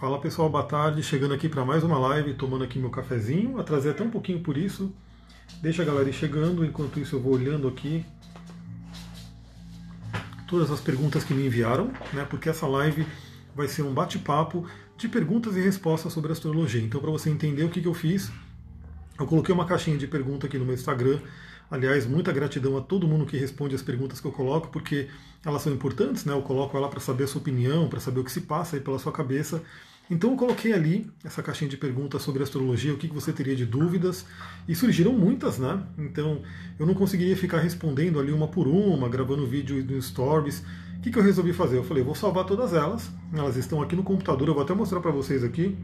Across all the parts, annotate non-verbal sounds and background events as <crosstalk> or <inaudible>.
Fala pessoal, boa tarde. Chegando aqui para mais uma live, tomando aqui meu cafezinho. Atrasei até um pouquinho por isso. Deixa a galera ir chegando, enquanto isso eu vou olhando aqui todas as perguntas que me enviaram, né? Porque essa live vai ser um bate-papo de perguntas e respostas sobre astrologia. Então, para você entender o que, que eu fiz, eu coloquei uma caixinha de pergunta aqui no meu Instagram. Aliás, muita gratidão a todo mundo que responde as perguntas que eu coloco, porque elas são importantes, né? Eu coloco ela para saber a sua opinião, para saber o que se passa aí pela sua cabeça. Então eu coloquei ali essa caixinha de perguntas sobre astrologia, o que você teria de dúvidas, e surgiram muitas, né? Então eu não conseguiria ficar respondendo ali uma por uma, gravando vídeo no Stories. O que, que eu resolvi fazer? Eu falei, vou salvar todas elas, elas estão aqui no computador, eu vou até mostrar para vocês aqui.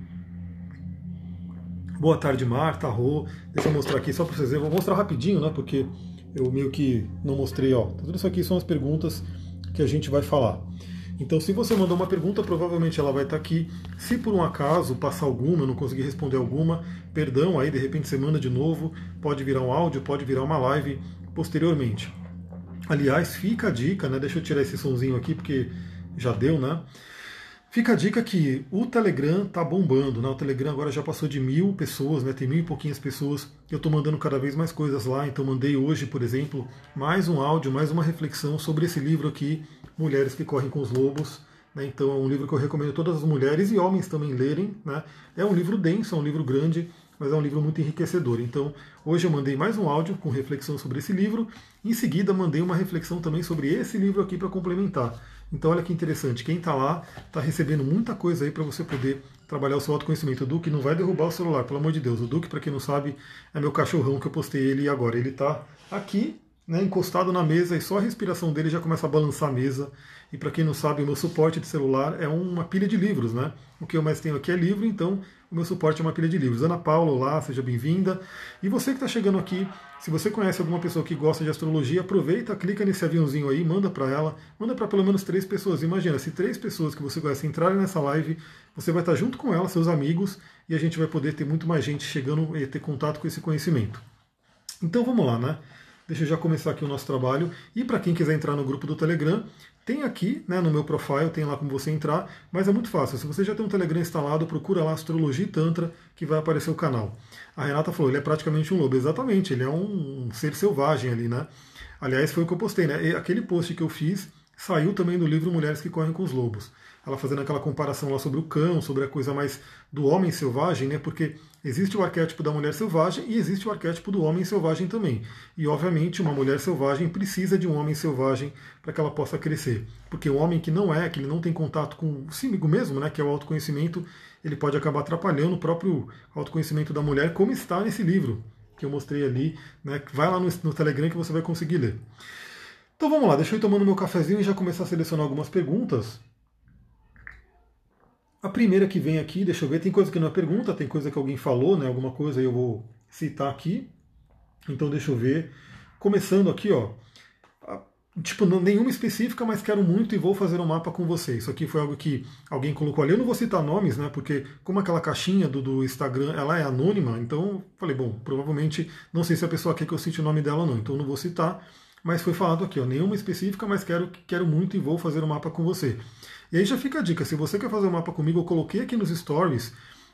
Boa tarde, Marta, Rô. Deixa eu mostrar aqui só para vocês verem. Vou mostrar rapidinho, né? Porque eu meio que não mostrei, ó. Tudo isso aqui são as perguntas que a gente vai falar. Então, se você mandou uma pergunta, provavelmente ela vai estar aqui. Se por um acaso passar alguma, eu não conseguir responder alguma, perdão, aí de repente você manda de novo, pode virar um áudio, pode virar uma live posteriormente. Aliás, fica a dica, né? Deixa eu tirar esse sonzinho aqui porque já deu, né? Fica a dica que o Telegram tá bombando, né? O Telegram agora já passou de mil pessoas, né? Tem mil e pouquinhas pessoas. Eu estou mandando cada vez mais coisas lá, então mandei hoje, por exemplo, mais um áudio, mais uma reflexão sobre esse livro aqui, Mulheres que Correm com os Lobos. Né? Então é um livro que eu recomendo todas as mulheres e homens também lerem. Né? É um livro denso, é um livro grande, mas é um livro muito enriquecedor. Então hoje eu mandei mais um áudio com reflexão sobre esse livro. Em seguida mandei uma reflexão também sobre esse livro aqui para complementar. Então olha que interessante, quem está lá está recebendo muita coisa aí para você poder trabalhar o seu autoconhecimento. O Duque não vai derrubar o celular, pelo amor de Deus. O Duque, para quem não sabe, é meu cachorrão que eu postei ele agora. Ele está aqui né, encostado na mesa e só a respiração dele já começa a balançar a mesa. E para quem não sabe, o meu suporte de celular é uma pilha de livros, né? O que eu mais tenho aqui é livro, então o meu suporte é uma pilha de livros. Ana Paula, olá, seja bem-vinda. E você que está chegando aqui, se você conhece alguma pessoa que gosta de astrologia, aproveita, clica nesse aviãozinho aí, manda para ela, manda para pelo menos três pessoas. Imagina, se três pessoas que você conhece entrarem nessa live, você vai estar junto com ela, seus amigos, e a gente vai poder ter muito mais gente chegando e ter contato com esse conhecimento. Então vamos lá, né? Deixa eu já começar aqui o nosso trabalho. E para quem quiser entrar no grupo do Telegram, tem aqui né, no meu profile, tem lá como você entrar, mas é muito fácil. Se você já tem um Telegram instalado, procura lá Astrologia e Tantra, que vai aparecer o canal. A Renata falou, ele é praticamente um lobo. Exatamente, ele é um ser selvagem ali, né? Aliás, foi o que eu postei, né? E aquele post que eu fiz saiu também do livro Mulheres que Correm com os Lobos ela fazendo aquela comparação lá sobre o cão, sobre a coisa mais do homem selvagem, né? Porque existe o arquétipo da mulher selvagem e existe o arquétipo do homem selvagem também. E obviamente uma mulher selvagem precisa de um homem selvagem para que ela possa crescer. Porque o homem que não é, que ele não tem contato com o símigo mesmo, né, que é o autoconhecimento, ele pode acabar atrapalhando o próprio autoconhecimento da mulher, como está nesse livro que eu mostrei ali, né? Vai lá no, no Telegram que você vai conseguir ler. Então vamos lá, deixa eu ir tomando meu cafezinho e já começar a selecionar algumas perguntas. A primeira que vem aqui, deixa eu ver, tem coisa que não é pergunta, tem coisa que alguém falou, né? Alguma coisa eu vou citar aqui. Então deixa eu ver. Começando aqui, ó. Tipo, nenhuma específica, mas quero muito e vou fazer um mapa com você. Isso aqui foi algo que alguém colocou ali. Eu não vou citar nomes, né? Porque como aquela caixinha do, do Instagram, ela é anônima, então falei, bom, provavelmente não sei se a pessoa quer que eu cite o nome dela ou não, então não vou citar. Mas foi falado aqui, ó, nenhuma específica, mas quero, quero muito e vou fazer um mapa com você. E aí já fica a dica, se você quer fazer um mapa comigo, eu coloquei aqui nos stories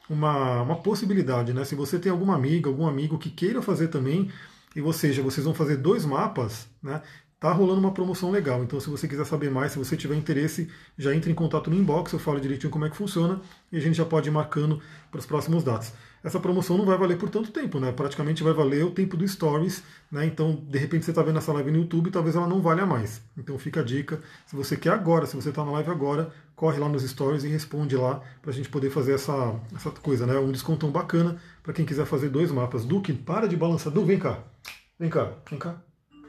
uma, uma possibilidade, né? Se você tem alguma amiga, algum amigo que queira fazer também, e ou seja, vocês vão fazer dois mapas, né? Tá rolando uma promoção legal. Então, se você quiser saber mais, se você tiver interesse, já entre em contato no inbox, eu falo direitinho como é que funciona e a gente já pode ir marcando para os próximos dados essa promoção não vai valer por tanto tempo, né? Praticamente vai valer o tempo do Stories, né? Então, de repente, você está vendo essa live no YouTube, talvez ela não valha mais. Então, fica a dica. Se você quer agora, se você está na live agora, corre lá nos Stories e responde lá para a gente poder fazer essa, essa coisa, né? Um descontão bacana para quem quiser fazer dois mapas. Duque, para de balançar. Du, vem cá. Vem cá, vem cá.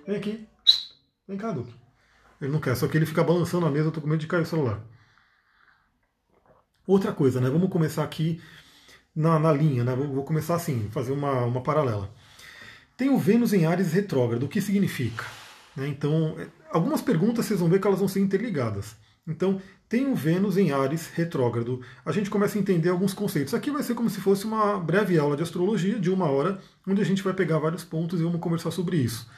Vem aqui. Vem cá, Duque. Ele não quer, só que ele fica balançando a mesa, eu tô com medo de cair o celular. Outra coisa, né? Vamos começar aqui na, na linha, né? Vou começar assim, fazer uma, uma paralela. Tem o Vênus em Ares retrógrado, o que significa? Né? Então, é, algumas perguntas vocês vão ver que elas vão ser interligadas. Então, tem o Vênus em Ares retrógrado. A gente começa a entender alguns conceitos. Aqui vai ser como se fosse uma breve aula de astrologia de uma hora, onde a gente vai pegar vários pontos e vamos conversar sobre isso.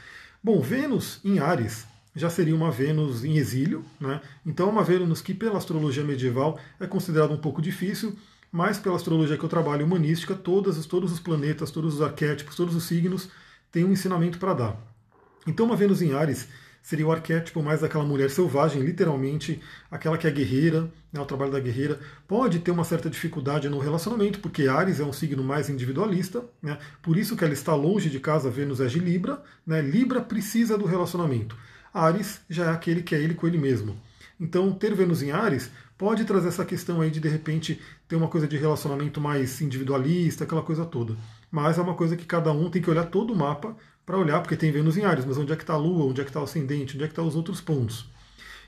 Bom, Vênus em Ares já seria uma Vênus em exílio, né? Então é uma Vênus que pela astrologia medieval é considerada um pouco difícil, mas pela astrologia que eu trabalho humanística, todas, todos os planetas, todos os arquétipos, todos os signos têm um ensinamento para dar. Então uma Vênus em Ares seria o arquétipo mais daquela mulher selvagem, literalmente, aquela que é guerreira, né, o trabalho da guerreira, pode ter uma certa dificuldade no relacionamento, porque Ares é um signo mais individualista, né, por isso que ela está longe de casa, Vênus é de Libra, né, Libra precisa do relacionamento. Ares já é aquele que é ele com ele mesmo. Então, ter Vênus em Ares pode trazer essa questão aí de, de repente, ter uma coisa de relacionamento mais individualista, aquela coisa toda. Mas é uma coisa que cada um tem que olhar todo o mapa para olhar, porque tem Vênus em Ares, mas onde é que está a Lua, onde é que está o ascendente, onde é que estão tá os outros pontos.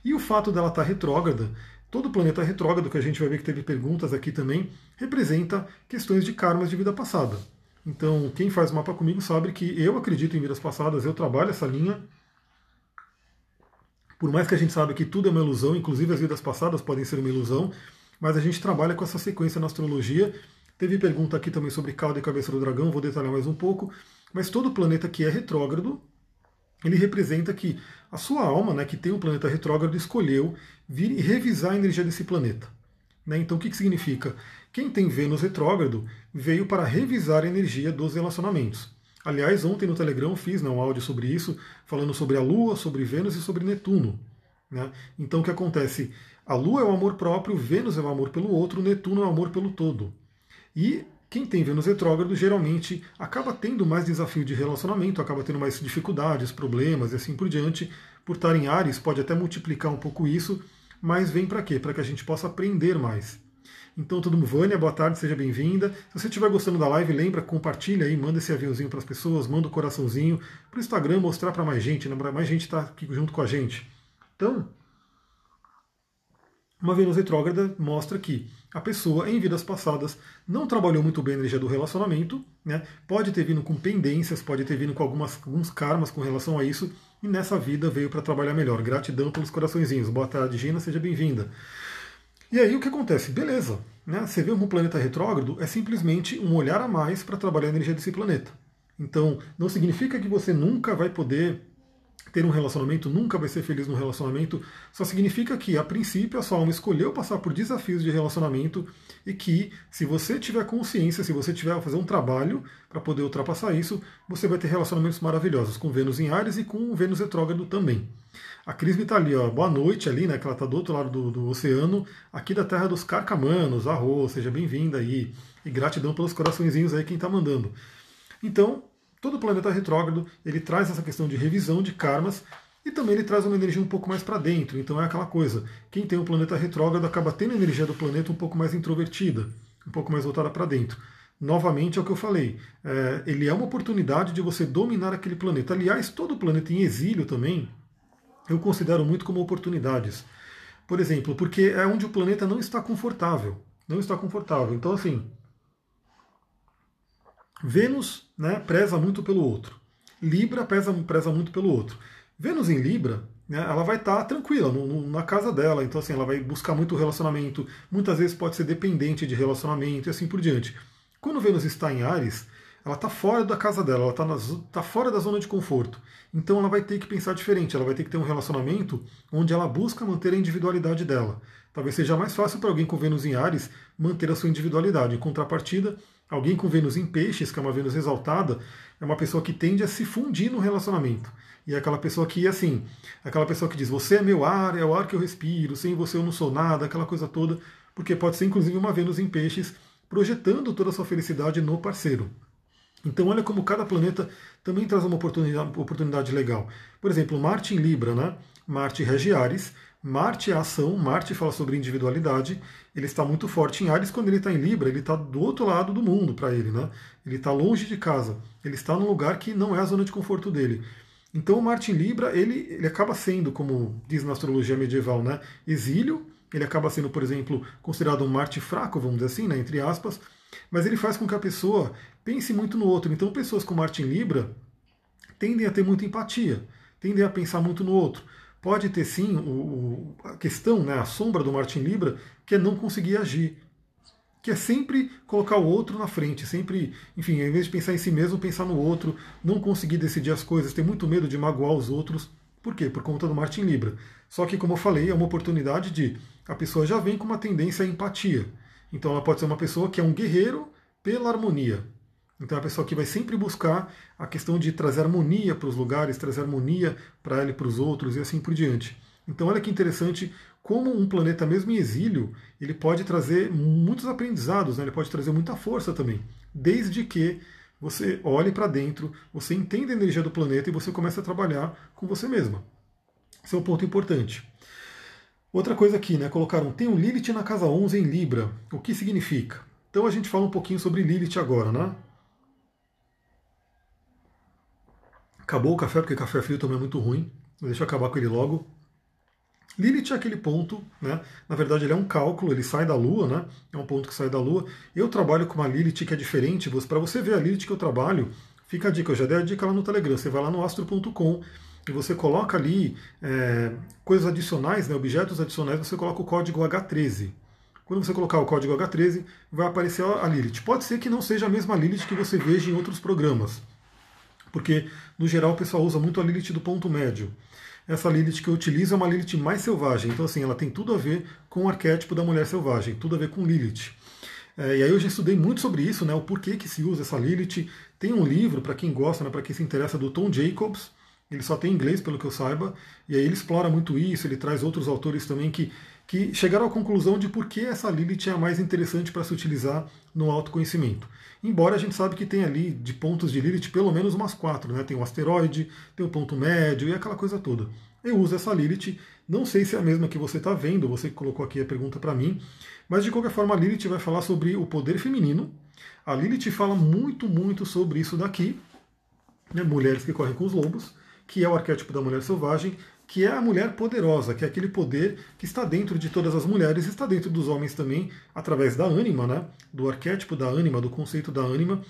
E o fato dela estar tá retrógrada, todo planeta retrógrado, que a gente vai ver que teve perguntas aqui também, representa questões de karmas de vida passada. Então, quem faz mapa comigo sabe que eu acredito em vidas passadas, eu trabalho essa linha. Por mais que a gente saiba que tudo é uma ilusão, inclusive as vidas passadas podem ser uma ilusão, mas a gente trabalha com essa sequência na astrologia. Teve pergunta aqui também sobre cauda e cabeça do dragão, vou detalhar mais um pouco. Mas todo planeta que é retrógrado, ele representa que a sua alma, né, que tem um planeta retrógrado, escolheu vir e revisar a energia desse planeta. Né? Então o que, que significa? Quem tem Vênus retrógrado veio para revisar a energia dos relacionamentos. Aliás, ontem no Telegram fiz né, um áudio sobre isso, falando sobre a Lua, sobre Vênus e sobre Netuno. Né? Então o que acontece? A Lua é o amor próprio, Vênus é o amor pelo outro, Netuno é o amor pelo todo. E quem tem Vênus retrógrado geralmente acaba tendo mais desafio de relacionamento, acaba tendo mais dificuldades, problemas e assim por diante. Por estar em Ares, pode até multiplicar um pouco isso, mas vem para quê? Para que a gente possa aprender mais. Então, todo mundo, Vânia, boa tarde, seja bem-vinda. Se você estiver gostando da live, lembra, compartilha aí, manda esse aviãozinho para as pessoas, manda o um coraçãozinho para o Instagram mostrar para mais gente, né? mais gente está aqui junto com a gente. Então, uma Vênus retrógrada mostra que a pessoa, em vidas passadas, não trabalhou muito bem a energia do relacionamento, né? pode ter vindo com pendências, pode ter vindo com algumas, alguns karmas com relação a isso, e nessa vida veio para trabalhar melhor. Gratidão pelos coraçõezinhos. Boa tarde, Gina, seja bem-vinda. E aí o que acontece? Beleza, né? você vê um planeta retrógrado, é simplesmente um olhar a mais para trabalhar a energia desse planeta. Então, não significa que você nunca vai poder ter um relacionamento, nunca vai ser feliz no relacionamento, só significa que, a princípio, a sua alma escolheu passar por desafios de relacionamento e que, se você tiver consciência, se você tiver a fazer um trabalho para poder ultrapassar isso, você vai ter relacionamentos maravilhosos com Vênus em Ares e com Vênus retrógrado também. A Crisme está ali, ó, boa noite ali, né, que ela está do outro lado do, do, oceano, aqui da terra dos carcamanos, arroz, seja bem-vinda aí, e gratidão pelos coraçõezinhos aí quem está mandando. Então, todo planeta retrógrado ele traz essa questão de revisão de karmas e também ele traz uma energia um pouco mais para dentro. Então é aquela coisa: quem tem um planeta retrógrado acaba tendo a energia do planeta um pouco mais introvertida, um pouco mais voltada para dentro. Novamente é o que eu falei, é, ele é uma oportunidade de você dominar aquele planeta. Aliás, todo planeta em exílio também eu considero muito como oportunidades. Por exemplo, porque é onde o planeta não está confortável. Não está confortável. Então, assim, Vênus né, preza muito pelo outro. Libra preza, preza muito pelo outro. Vênus em Libra, né, ela vai estar tá tranquila no, no, na casa dela, então assim, ela vai buscar muito relacionamento, muitas vezes pode ser dependente de relacionamento e assim por diante. Quando Vênus está em Ares, ela está fora da casa dela, ela está tá fora da zona de conforto. Então ela vai ter que pensar diferente, ela vai ter que ter um relacionamento onde ela busca manter a individualidade dela. Talvez seja mais fácil para alguém com Vênus em Ares manter a sua individualidade. Em contrapartida, Alguém com Vênus em peixes, que é uma Vênus exaltada, é uma pessoa que tende a se fundir no relacionamento. E é aquela pessoa que, assim, é aquela pessoa que diz, você é meu ar, é o ar que eu respiro, sem você eu não sou nada, aquela coisa toda, porque pode ser inclusive uma Vênus em peixes projetando toda a sua felicidade no parceiro. Então olha como cada planeta também traz uma oportunidade, oportunidade legal. Por exemplo, Marte em Libra, né? Marte rege Ares, Marte é ação, Marte fala sobre individualidade, ele está muito forte em Ares, quando ele está em Libra, ele está do outro lado do mundo para ele, né? Ele está longe de casa, ele está num lugar que não é a zona de conforto dele. Então o Marte em Libra, ele, ele acaba sendo, como diz na astrologia medieval, né? exílio, ele acaba sendo, por exemplo, considerado um Marte fraco, vamos dizer assim, né? entre aspas, mas ele faz com que a pessoa pense muito no outro. Então pessoas com Marte em Libra tendem a ter muita empatia, tendem a pensar muito no outro pode ter sim o, a questão, né, a sombra do Martin Libra, que é não conseguir agir. Que é sempre colocar o outro na frente, sempre, enfim, em vez de pensar em si mesmo, pensar no outro, não conseguir decidir as coisas, ter muito medo de magoar os outros. Por quê? Por conta do Marte em Libra. Só que, como eu falei, é uma oportunidade de a pessoa já vem com uma tendência à empatia. Então ela pode ser uma pessoa que é um guerreiro pela harmonia. Então é a pessoa que vai sempre buscar a questão de trazer harmonia para os lugares, trazer harmonia para ela e para os outros e assim por diante. Então olha que interessante como um planeta mesmo em exílio, ele pode trazer muitos aprendizados, né? ele pode trazer muita força também, desde que você olhe para dentro, você entenda a energia do planeta e você comece a trabalhar com você mesma. Esse é um ponto importante. Outra coisa aqui, né? Colocaram, tem um Lilith na casa 11 em Libra. O que significa? Então a gente fala um pouquinho sobre Lilith agora, né? Acabou o café, porque café frio também é muito ruim. Deixa eu acabar com ele logo. Lilith é aquele ponto, né? Na verdade, ele é um cálculo, ele sai da Lua, né? É um ponto que sai da Lua. Eu trabalho com uma Lilith que é diferente. Para você ver a Lilith que eu trabalho, fica a dica. Eu já dei a dica lá no Telegram. Você vai lá no astro.com e você coloca ali é, coisas adicionais, né, objetos adicionais, você coloca o código H13. Quando você colocar o código H13, vai aparecer a Lilith. Pode ser que não seja a mesma Lilith que você veja em outros programas, porque no geral o pessoal usa muito a Lilith do ponto médio. Essa Lilith que eu utilizo é uma Lilith mais selvagem, então assim, ela tem tudo a ver com o arquétipo da mulher selvagem, tudo a ver com Lilith. É, e aí eu já estudei muito sobre isso, né, o porquê que se usa essa Lilith. Tem um livro, para quem gosta, né, para quem se interessa, do Tom Jacobs, ele só tem inglês, pelo que eu saiba, e aí ele explora muito isso, ele traz outros autores também que, que chegaram à conclusão de por que essa Lilith é a mais interessante para se utilizar no autoconhecimento. Embora a gente sabe que tem ali de pontos de Lilith pelo menos umas quatro, né? Tem o asteroide, tem o ponto médio e aquela coisa toda. Eu uso essa Lilith, não sei se é a mesma que você está vendo, você que colocou aqui a pergunta para mim, mas de qualquer forma a Lilith vai falar sobre o poder feminino. A Lilith fala muito, muito sobre isso daqui, né? mulheres que correm com os lobos que é o arquétipo da mulher selvagem, que é a mulher poderosa, que é aquele poder que está dentro de todas as mulheres, está dentro dos homens também, através da ânima, né? do arquétipo da ânima, do conceito da ânima,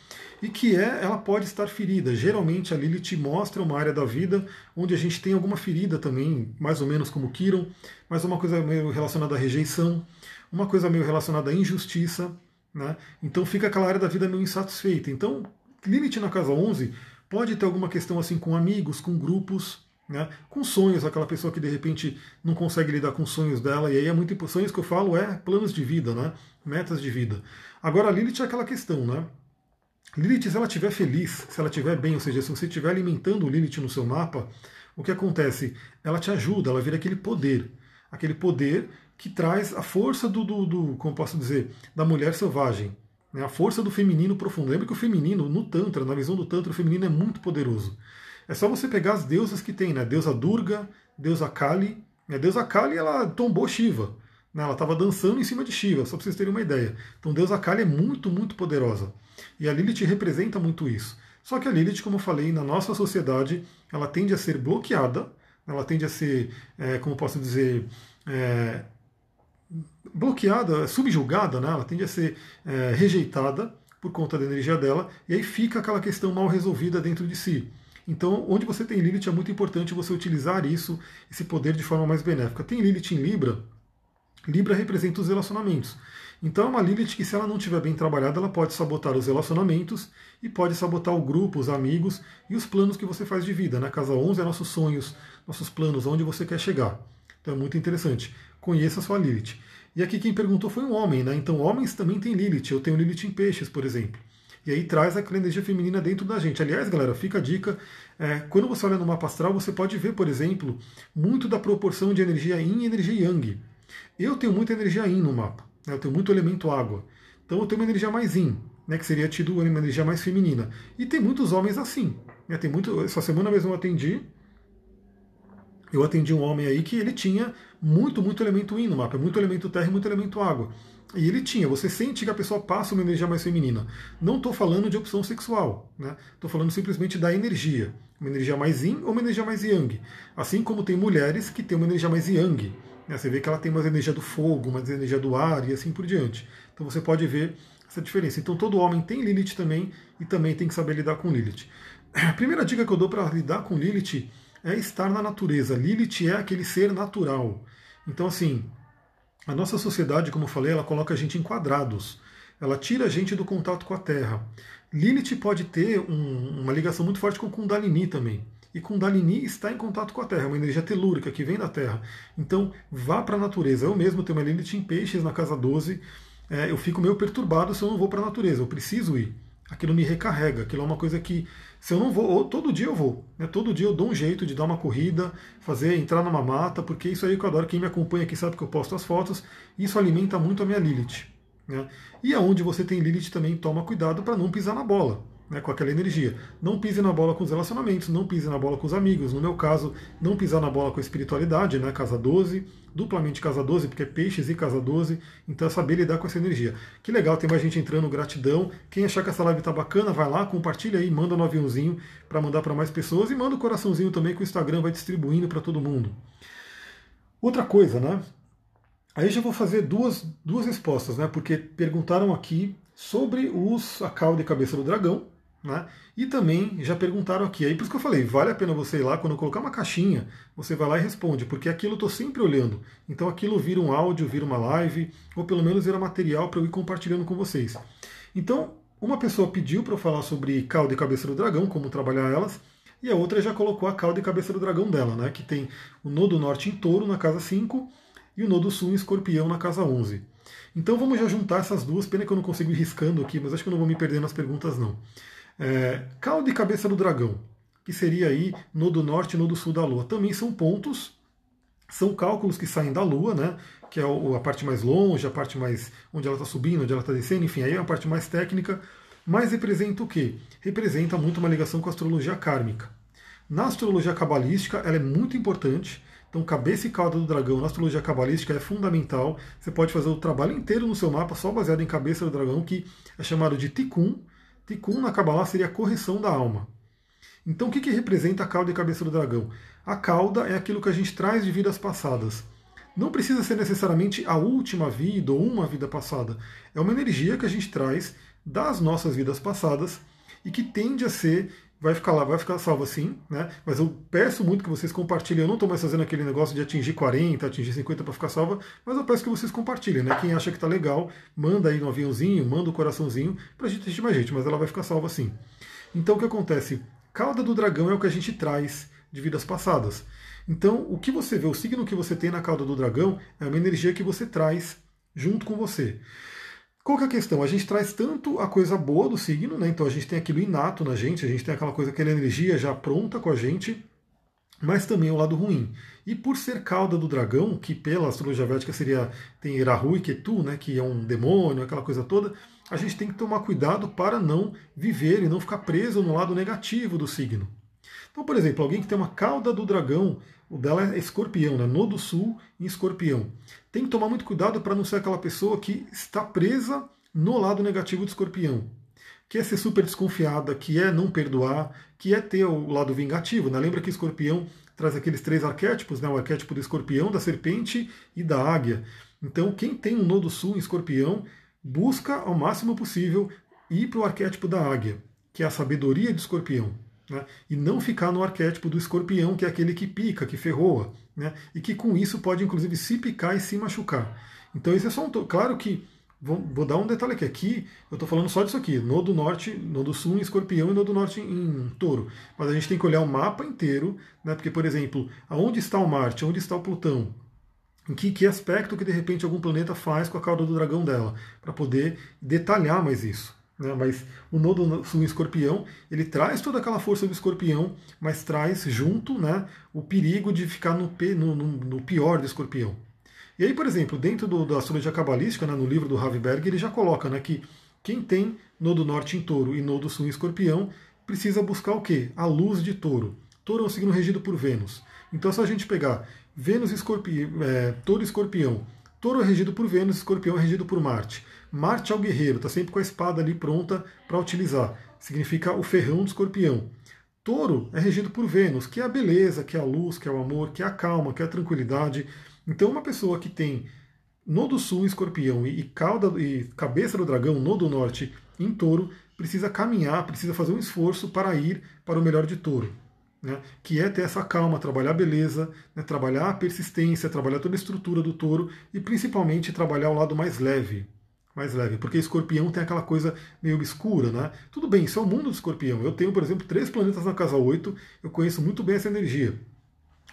e que é, ela pode estar ferida. Geralmente a Lilith mostra uma área da vida onde a gente tem alguma ferida também, mais ou menos como Kiron, mas uma coisa meio relacionada à rejeição, uma coisa meio relacionada à injustiça, né? Então fica aquela área da vida meio insatisfeita. Então, Lilith na casa 11 Pode ter alguma questão assim com amigos, com grupos, né? com sonhos, aquela pessoa que de repente não consegue lidar com os sonhos dela, e aí é muito sonhos que eu falo é planos de vida, né? metas de vida. Agora a Lilith é aquela questão, né? Lilith, se ela estiver feliz, se ela estiver bem, ou seja, se você estiver alimentando o Lilith no seu mapa, o que acontece? Ela te ajuda, ela vira aquele poder. Aquele poder que traz a força do, do, do como posso dizer, da mulher selvagem. Né? A força do feminino profundo. Lembra que o feminino, no Tantra, na visão do Tantra, o feminino é muito poderoso. É só você pegar as deusas que tem, né? Deusa Durga, deusa Kali. A deusa Kali, ela tombou Shiva. Né? Ela estava dançando em cima de Shiva, só para vocês terem uma ideia. Então, deusa Kali é muito, muito poderosa. E a Lilith representa muito isso. Só que a Lilith, como eu falei, na nossa sociedade, ela tende a ser bloqueada, ela tende a ser, é, como posso dizer, é, bloqueada, subjugada, né? ela tende a ser é, rejeitada por conta da energia dela, e aí fica aquela questão mal resolvida dentro de si. Então, onde você tem Lilith, é muito importante você utilizar isso, esse poder, de forma mais benéfica. Tem Lilith em Libra, Libra representa os relacionamentos. Então é uma Lilith que, se ela não estiver bem trabalhada, ela pode sabotar os relacionamentos e pode sabotar o grupo, os amigos e os planos que você faz de vida. Na né? casa 11 é nossos sonhos, nossos planos, onde você quer chegar. Então é muito interessante. Conheça a sua Lilith. E aqui quem perguntou foi um homem, né? Então homens também têm Lilith. Eu tenho Lilith em peixes, por exemplo. E aí traz aquela energia feminina dentro da gente. Aliás, galera, fica a dica. É, quando você olha no mapa astral, você pode ver, por exemplo, muito da proporção de energia Yin e energia Yang. Eu tenho muita energia Yin no mapa. Né? Eu tenho muito elemento água. Então eu tenho uma energia mais Yin, né? que seria tido uma energia mais feminina. E tem muitos homens assim. Né? Tem muito, essa semana mesmo eu atendi eu atendi um homem aí que ele tinha muito, muito elemento yin no mapa, muito elemento terra e muito elemento água. E ele tinha, você sente que a pessoa passa uma energia mais feminina. Não estou falando de opção sexual, né? Estou falando simplesmente da energia. Uma energia mais yin ou uma energia mais yang. Assim como tem mulheres que têm uma energia mais yang. Né? Você vê que ela tem mais energia do fogo, mais energia do ar e assim por diante. Então você pode ver essa diferença. Então todo homem tem Lilith também e também tem que saber lidar com Lilith. A primeira dica que eu dou para lidar com Lilith é estar na natureza. Lilith é aquele ser natural. Então, assim, a nossa sociedade, como eu falei, ela coloca a gente em quadrados. Ela tira a gente do contato com a Terra. Lilith pode ter um, uma ligação muito forte com Kundalini também. e Kundalini está em contato com a Terra, é uma energia telúrica que vem da Terra. Então, vá para a natureza. Eu mesmo tenho uma Lilith em peixes na casa 12, é, eu fico meio perturbado se eu não vou para a natureza, eu preciso ir. Aquilo me recarrega, aquilo é uma coisa que, se eu não vou, todo dia eu vou. Né? Todo dia eu dou um jeito de dar uma corrida, fazer, entrar numa mata, porque isso aí que eu adoro. Quem me acompanha aqui sabe que eu posto as fotos, isso alimenta muito a minha Lilith. Né? E aonde você tem Lilith também toma cuidado para não pisar na bola né, com aquela energia. Não pise na bola com os relacionamentos, não pise na bola com os amigos. No meu caso, não pisar na bola com a espiritualidade, né, casa 12, duplamente casa 12, porque é peixes e casa 12, então é saber lidar com essa energia. Que legal, tem mais gente entrando, gratidão. Quem achar que essa live tá bacana, vai lá, compartilha aí, manda um aviãozinho para mandar para mais pessoas e manda o um coraçãozinho também que o Instagram vai distribuindo para todo mundo. Outra coisa, né? Aí já vou fazer duas, duas respostas, né? Porque perguntaram aqui sobre os, a cauda e cabeça do dragão, né? E também já perguntaram aqui, aí por isso que eu falei, vale a pena você ir lá, quando eu colocar uma caixinha, você vai lá e responde, porque aquilo eu estou sempre olhando. Então aquilo vira um áudio, vira uma live, ou pelo menos vira material para eu ir compartilhando com vocês. Então, uma pessoa pediu para eu falar sobre cauda e cabeça do dragão, como trabalhar elas, e a outra já colocou a cauda e cabeça do dragão dela, né? Que tem o nodo norte em touro na casa 5 e o nodo sul em escorpião na casa 11. Então vamos já juntar essas duas, pena que eu não consigo ir riscando aqui, mas acho que eu não vou me perder nas perguntas não. É, cauda e cabeça do dragão, que seria aí no do norte e no do sul da Lua. Também são pontos, são cálculos que saem da Lua, né? Que é a parte mais longe, a parte mais onde ela está subindo, onde ela está descendo, enfim, aí é a parte mais técnica, mas representa o quê? Representa muito uma ligação com a astrologia kármica. Na astrologia cabalística, ela é muito importante. Então, cabeça e cauda do dragão na astrologia cabalística é fundamental. Você pode fazer o trabalho inteiro no seu mapa só baseado em cabeça do dragão, que é chamado de Tikkun, Tikkun na Kabbalah seria a correção da alma. Então o que, que representa a cauda e a cabeça do dragão? A cauda é aquilo que a gente traz de vidas passadas. Não precisa ser necessariamente a última vida ou uma vida passada. É uma energia que a gente traz das nossas vidas passadas e que tende a ser vai ficar lá, vai ficar salvo assim, né? Mas eu peço muito que vocês compartilhem. Eu não estou mais fazendo aquele negócio de atingir 40, atingir 50 para ficar salva, mas eu peço que vocês compartilhem, né? Quem acha que tá legal, manda aí no aviãozinho, manda o um coraçãozinho para a gente assistir mais gente, mas ela vai ficar salva assim. Então o que acontece? Cauda do dragão é o que a gente traz de vidas passadas. Então, o que você vê, o signo que você tem na cauda do dragão é uma energia que você traz junto com você. Qual que é a questão? A gente traz tanto a coisa boa do signo, né? Então a gente tem aquilo inato na gente, a gente tem aquela coisa, aquela energia já pronta com a gente, mas também o lado ruim. E por ser cauda do dragão, que pela astrologia védica seria tem Rahu e Ketu, né, que é um demônio, aquela coisa toda, a gente tem que tomar cuidado para não viver e não ficar preso no lado negativo do signo. Então, por exemplo, alguém que tem uma cauda do dragão, o dela é escorpião, né? no do sul em escorpião. Tem que tomar muito cuidado para não ser aquela pessoa que está presa no lado negativo do escorpião. Que é ser super desconfiada, que é não perdoar, que é ter o lado vingativo. Né? Lembra que escorpião traz aqueles três arquétipos, né? o arquétipo do escorpião, da serpente e da águia. Então, quem tem um nodo sul em escorpião, busca ao máximo possível ir para o arquétipo da águia, que é a sabedoria de escorpião né? e não ficar no arquétipo do escorpião, que é aquele que pica, que ferroa, né? e que com isso pode inclusive se picar e se machucar. Então isso é só um. Claro que. Vou, vou dar um detalhe aqui. Aqui eu estou falando só disso aqui. No do norte, no do sul em escorpião e no do norte em, touro. Mas a gente tem que olhar o mapa inteiro, né? Porque, por exemplo, aonde está o Marte, onde está o Plutão, em que, que aspecto que de repente algum planeta faz com a cauda do dragão dela, para poder detalhar mais isso. Né? Mas o nodo sul escorpião, ele traz toda aquela força do escorpião, mas traz junto né, o perigo de ficar no, no, no pior do escorpião. E aí, por exemplo, dentro do, da astrologia cabalística, né, no livro do Haviberg, ele já coloca né, que quem tem nodo norte em touro e nodo sul em escorpião precisa buscar o quê? A luz de touro. Touro é um signo regido por Vênus. Então, se a gente pegar Vênus, escorpi, é, touro escorpião, touro é regido por Vênus, escorpião é regido por Marte. Marte é o guerreiro, está sempre com a espada ali pronta para utilizar. Significa o ferrão do escorpião. Touro é regido por Vênus, que é a beleza, que é a luz, que é o amor, que é a calma, que é a tranquilidade. Então, uma pessoa que tem no do sul escorpião e, cauda, e cabeça do dragão no do norte em touro, precisa caminhar, precisa fazer um esforço para ir para o melhor de touro. Né? Que é ter essa calma, trabalhar a beleza, né? trabalhar a persistência, trabalhar toda a estrutura do touro e principalmente trabalhar o lado mais leve, mais leve, porque escorpião tem aquela coisa meio obscura, né? Tudo bem, isso é o mundo do escorpião. Eu tenho, por exemplo, três planetas na casa 8, eu conheço muito bem essa energia.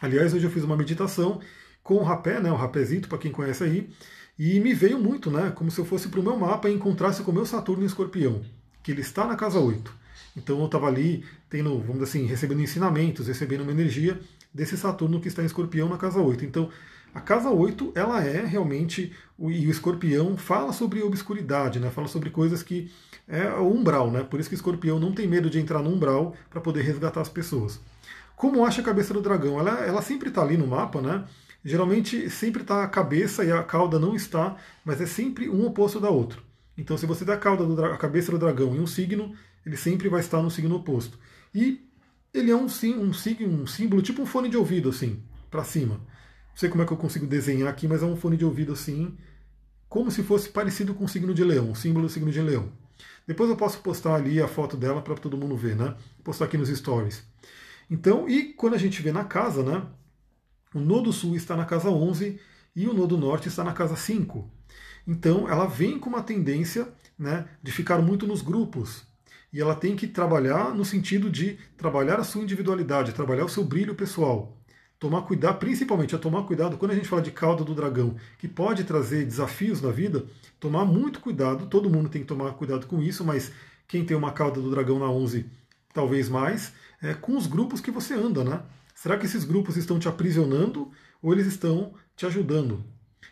Aliás, hoje eu fiz uma meditação com o rapé, né, o rapézito, para quem conhece aí, e me veio muito, né, como se eu fosse para o meu mapa e encontrasse com o meu Saturno em escorpião, que ele está na casa 8. Então eu estava ali, tendo, vamos dizer assim, recebendo ensinamentos, recebendo uma energia desse Saturno que está em escorpião na casa 8. Então, a casa 8, ela é realmente, e o escorpião fala sobre obscuridade, né? fala sobre coisas que é o umbral, né? por isso que o escorpião não tem medo de entrar no umbral para poder resgatar as pessoas. Como acha a cabeça do dragão? Ela, ela sempre está ali no mapa, né? Geralmente sempre está a cabeça e a cauda não está, mas é sempre um oposto da outra. Então, se você der a, cauda do, a cabeça do dragão em um signo, ele sempre vai estar no signo oposto. E ele é um, um, um símbolo, tipo um fone de ouvido, assim, para cima. Não sei como é que eu consigo desenhar aqui, mas é um fone de ouvido assim, como se fosse parecido com o signo de leão, o símbolo do signo de leão. Depois eu posso postar ali a foto dela para todo mundo ver, né? Postar aqui nos stories. Então, e quando a gente vê na casa, né? O nodo sul está na casa 11 e o nodo norte está na casa 5. Então, ela vem com uma tendência né, de ficar muito nos grupos. E ela tem que trabalhar no sentido de trabalhar a sua individualidade, trabalhar o seu brilho pessoal tomar cuidado, principalmente a tomar cuidado quando a gente fala de cauda do dragão, que pode trazer desafios na vida, tomar muito cuidado, todo mundo tem que tomar cuidado com isso, mas quem tem uma cauda do dragão na 11, talvez mais, é com os grupos que você anda, né? Será que esses grupos estão te aprisionando ou eles estão te ajudando?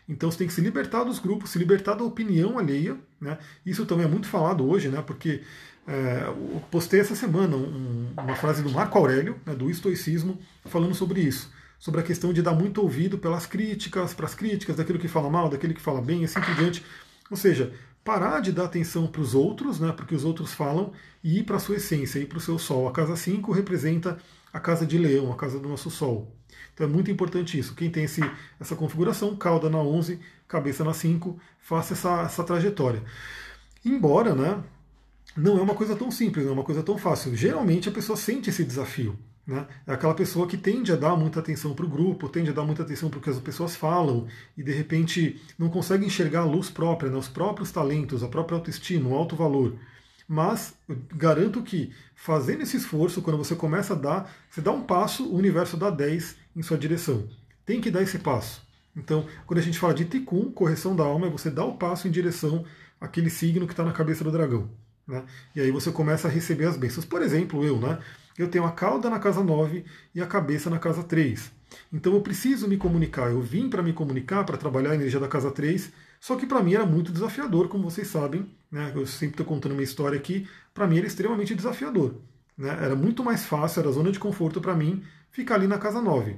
Então você tem que se libertar dos grupos, se libertar da opinião alheia. Né? Isso também é muito falado hoje, né? porque é, eu postei essa semana um, uma frase do Marco Aurélio, né, do estoicismo, falando sobre isso sobre a questão de dar muito ouvido pelas críticas, para as críticas, daquilo que fala mal, daquele que fala bem, e assim por diante. Ou seja, parar de dar atenção para os outros, né, porque os outros falam, e ir para a sua essência, ir para o seu sol. A casa 5 representa a casa de leão, a casa do nosso sol. Então é muito importante isso. Quem tem esse, essa configuração, cauda na 11, cabeça na 5, faça essa, essa trajetória. Embora, né, não é uma coisa tão simples, não é uma coisa tão fácil. Geralmente a pessoa sente esse desafio. Né? É aquela pessoa que tende a dar muita atenção para o grupo, tende a dar muita atenção para o que as pessoas falam e de repente não consegue enxergar a luz própria, né? os próprios talentos, a própria autoestima, o alto valor. Mas garanto que fazendo esse esforço, quando você começa a dar, você dá um passo, o universo dá 10 em sua direção. Tem que dar esse passo. Então, quando a gente fala de Tikkun, correção da alma, é você dar o passo em direção àquele signo que está na cabeça do dragão. Né? E aí você começa a receber as bênçãos. Por exemplo, eu, né? eu tenho a cauda na casa 9 e a cabeça na casa 3. Então eu preciso me comunicar. Eu vim para me comunicar, para trabalhar a energia da casa 3, só que para mim era muito desafiador, como vocês sabem. Né? Eu sempre estou contando uma história aqui. Para mim era extremamente desafiador. Né? Era muito mais fácil, era zona de conforto para mim ficar ali na casa 9.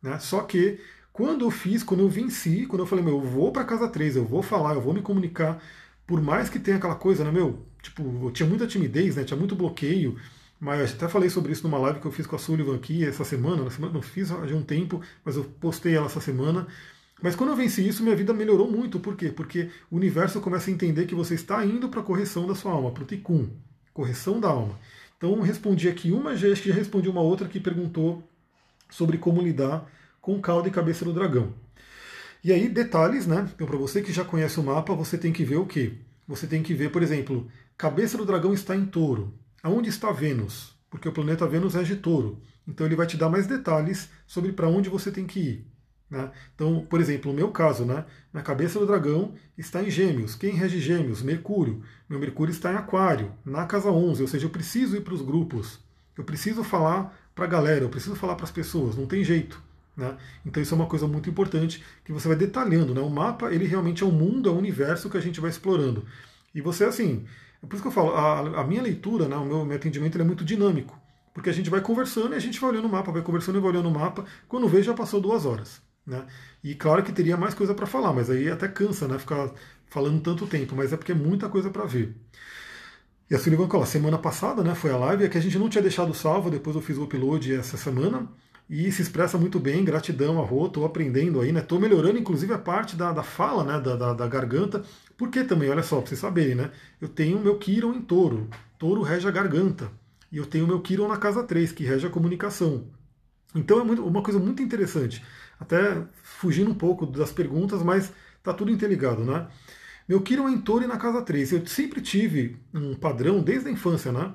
Né? Só que quando eu fiz, quando eu venci, quando eu falei, meu, eu vou para casa 3, eu vou falar, eu vou me comunicar, por mais que tenha aquela coisa, né, meu, tipo, eu tinha muita timidez, né, tinha muito bloqueio, mas até falei sobre isso numa live que eu fiz com a Sullivan aqui essa semana, na semana não fiz há um tempo, mas eu postei ela essa semana. Mas quando eu venci isso, minha vida melhorou muito. Por quê? Porque o universo começa a entender que você está indo para a correção da sua alma, para o Tikkun, correção da alma. Então respondi aqui uma, já, já respondi uma outra que perguntou sobre como lidar com cauda e cabeça do dragão. E aí, detalhes, né? Então, para você que já conhece o mapa, você tem que ver o quê? Você tem que ver, por exemplo, cabeça do dragão está em touro. Aonde está Vênus? Porque o planeta Vênus rege touro. Então ele vai te dar mais detalhes sobre para onde você tem que ir. Né? Então, por exemplo, no meu caso, né, na cabeça do dragão está em Gêmeos. Quem rege Gêmeos? Mercúrio. Meu Mercúrio está em Aquário, na casa 11, ou seja, eu preciso ir para os grupos. Eu preciso falar para a galera, eu preciso falar para as pessoas, não tem jeito. Né? Então isso é uma coisa muito importante que você vai detalhando. Né? O mapa ele realmente é o mundo, é o universo que a gente vai explorando. E você, assim, é por isso que eu falo, a, a minha leitura, né, o meu, meu atendimento é muito dinâmico. Porque a gente vai conversando e a gente vai olhando o mapa, vai conversando e vai olhando o mapa. Quando vê, já passou duas horas. Né? E claro que teria mais coisa para falar, mas aí até cansa, né? Ficar falando tanto tempo, mas é porque é muita coisa para ver. E a Sullivan falou, semana passada, né, foi a live, é que a gente não tinha deixado salvo, depois eu fiz o upload essa semana, e se expressa muito bem, gratidão a Rô, estou aprendendo aí, né? Estou melhorando, inclusive, a parte da, da fala, né? Da, da, da garganta, porque também, olha só, para vocês saberem, né? Eu tenho o meu Kiron em touro. Touro rege a garganta. E eu tenho o meu Kiron na casa 3, que rege a comunicação. Então é muito, uma coisa muito interessante. Até fugindo um pouco das perguntas, mas tá tudo interligado, né? Meu Kiron é em touro e na casa 3. Eu sempre tive um padrão, desde a infância, né?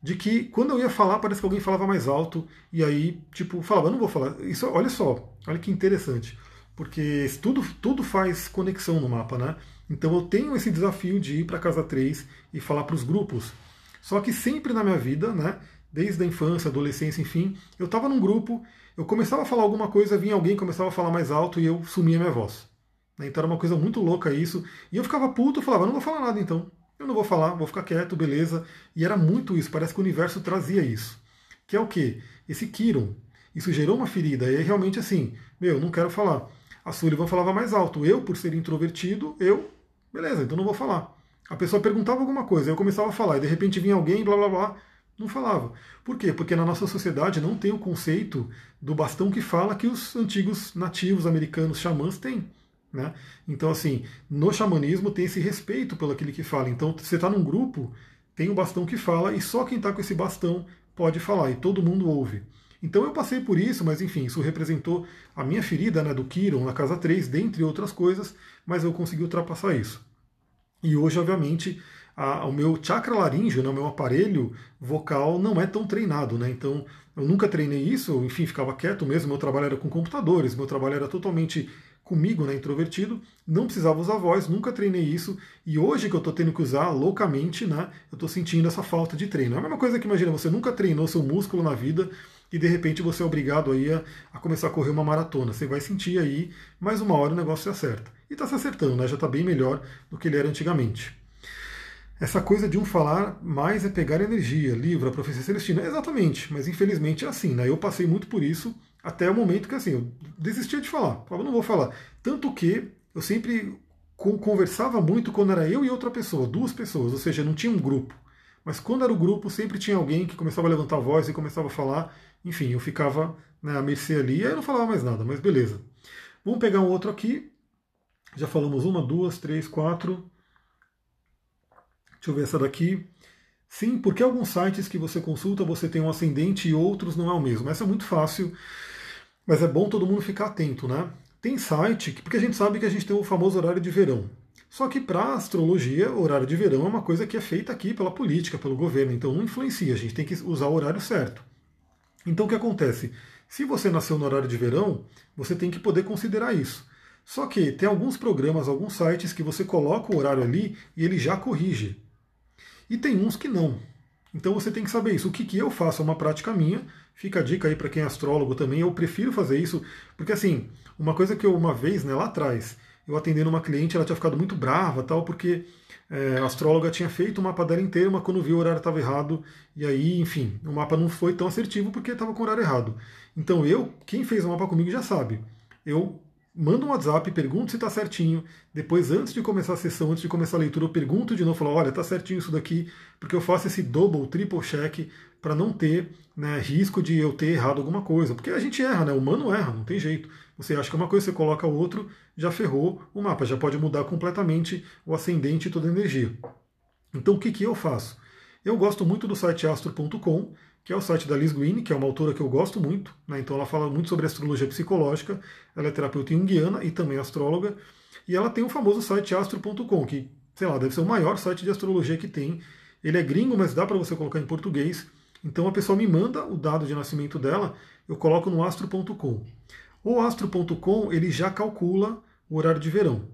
De que quando eu ia falar, parece que alguém falava mais alto, e aí, tipo, falava, não vou falar. Isso, olha só, olha que interessante. Porque tudo, tudo faz conexão no mapa, né? Então eu tenho esse desafio de ir para casa 3 e falar para os grupos. Só que sempre na minha vida, né? Desde a infância, adolescência, enfim, eu estava num grupo, eu começava a falar alguma coisa, vinha alguém começava a falar mais alto e eu sumia minha voz. Né? Então era uma coisa muito louca isso. E eu ficava puto, eu falava, não vou falar nada então. Eu não vou falar, vou ficar quieto, beleza. E era muito isso, parece que o universo trazia isso. Que é o quê? Esse Kiron. Isso gerou uma ferida. E é realmente assim, meu, não quero falar. A Sullivan falava mais alto. Eu, por ser introvertido, eu, beleza, então não vou falar. A pessoa perguntava alguma coisa, eu começava a falar, e de repente vinha alguém, blá blá blá, não falava. Por quê? Porque na nossa sociedade não tem o conceito do bastão que fala que os antigos nativos americanos xamãs têm. Né? Então, assim, no xamanismo tem esse respeito pelo aquele que fala. Então, você está num grupo, tem o um bastão que fala, e só quem está com esse bastão pode falar, e todo mundo ouve. Então eu passei por isso, mas enfim, isso representou a minha ferida né, do Kiron na casa 3, dentre outras coisas, mas eu consegui ultrapassar isso. E hoje, obviamente, a, o meu chakra laríngeo, né, o meu aparelho vocal não é tão treinado, né? Então eu nunca treinei isso, enfim, ficava quieto mesmo, meu trabalho era com computadores, meu trabalho era totalmente comigo, né, introvertido, não precisava usar voz, nunca treinei isso, e hoje que eu estou tendo que usar loucamente, né, eu estou sentindo essa falta de treino. É a mesma coisa que imagina, você nunca treinou seu músculo na vida e de repente você é obrigado aí a, a começar a correr uma maratona. Você vai sentir aí, mais uma hora o negócio se acerta. E está se acertando, né, já está bem melhor do que ele era antigamente. Essa coisa de um falar mais é pegar energia, livro, a profecia celestina. Exatamente, mas infelizmente é assim, né? Eu passei muito por isso até o momento que assim, eu desistia de falar. Falava, não vou falar. Tanto que eu sempre conversava muito quando era eu e outra pessoa, duas pessoas, ou seja, não tinha um grupo. Mas quando era o grupo, sempre tinha alguém que começava a levantar a voz e começava a falar. Enfim, eu ficava né, à mercê ali, aí eu não falava mais nada, mas beleza. Vamos pegar um outro aqui. Já falamos uma, duas, três, quatro. Deixa eu ver essa daqui. Sim, porque alguns sites que você consulta você tem um ascendente e outros não é o mesmo. Essa é muito fácil, mas é bom todo mundo ficar atento, né? Tem site, porque a gente sabe que a gente tem o famoso horário de verão. Só que para astrologia, horário de verão é uma coisa que é feita aqui pela política, pelo governo, então não influencia, a gente tem que usar o horário certo. Então o que acontece? Se você nasceu no horário de verão, você tem que poder considerar isso. Só que tem alguns programas, alguns sites que você coloca o horário ali e ele já corrige. E tem uns que não. Então você tem que saber isso. O que, que eu faço é uma prática minha. Fica a dica aí para quem é astrólogo também. Eu prefiro fazer isso, porque assim, uma coisa que eu uma vez, né, lá atrás, eu atendendo uma cliente, ela tinha ficado muito brava, tal, porque é, a astróloga tinha feito o mapa dela inteiro, mas quando viu o horário estava errado, e aí, enfim, o mapa não foi tão assertivo porque estava com o horário errado. Então eu, quem fez o mapa comigo já sabe. Eu manda um WhatsApp, pergunto se está certinho. Depois, antes de começar a sessão, antes de começar a leitura, eu pergunto de novo, falo, olha, está certinho isso daqui, porque eu faço esse double, triple check para não ter né, risco de eu ter errado alguma coisa. Porque a gente erra, né? O humano erra, não tem jeito. Você acha que é uma coisa, você coloca o outro, já ferrou o mapa, já pode mudar completamente o ascendente e toda a energia. Então o que, que eu faço? Eu gosto muito do site astro.com, que é o site da Liz Green, que é uma autora que eu gosto muito. Né? Então ela fala muito sobre astrologia psicológica, ela é terapeuta junguiana e também astróloga. E ela tem o famoso site astro.com, que, sei lá, deve ser o maior site de astrologia que tem. Ele é gringo, mas dá para você colocar em português. Então a pessoa me manda o dado de nascimento dela, eu coloco no astro.com. O astro.com ele já calcula o horário de verão.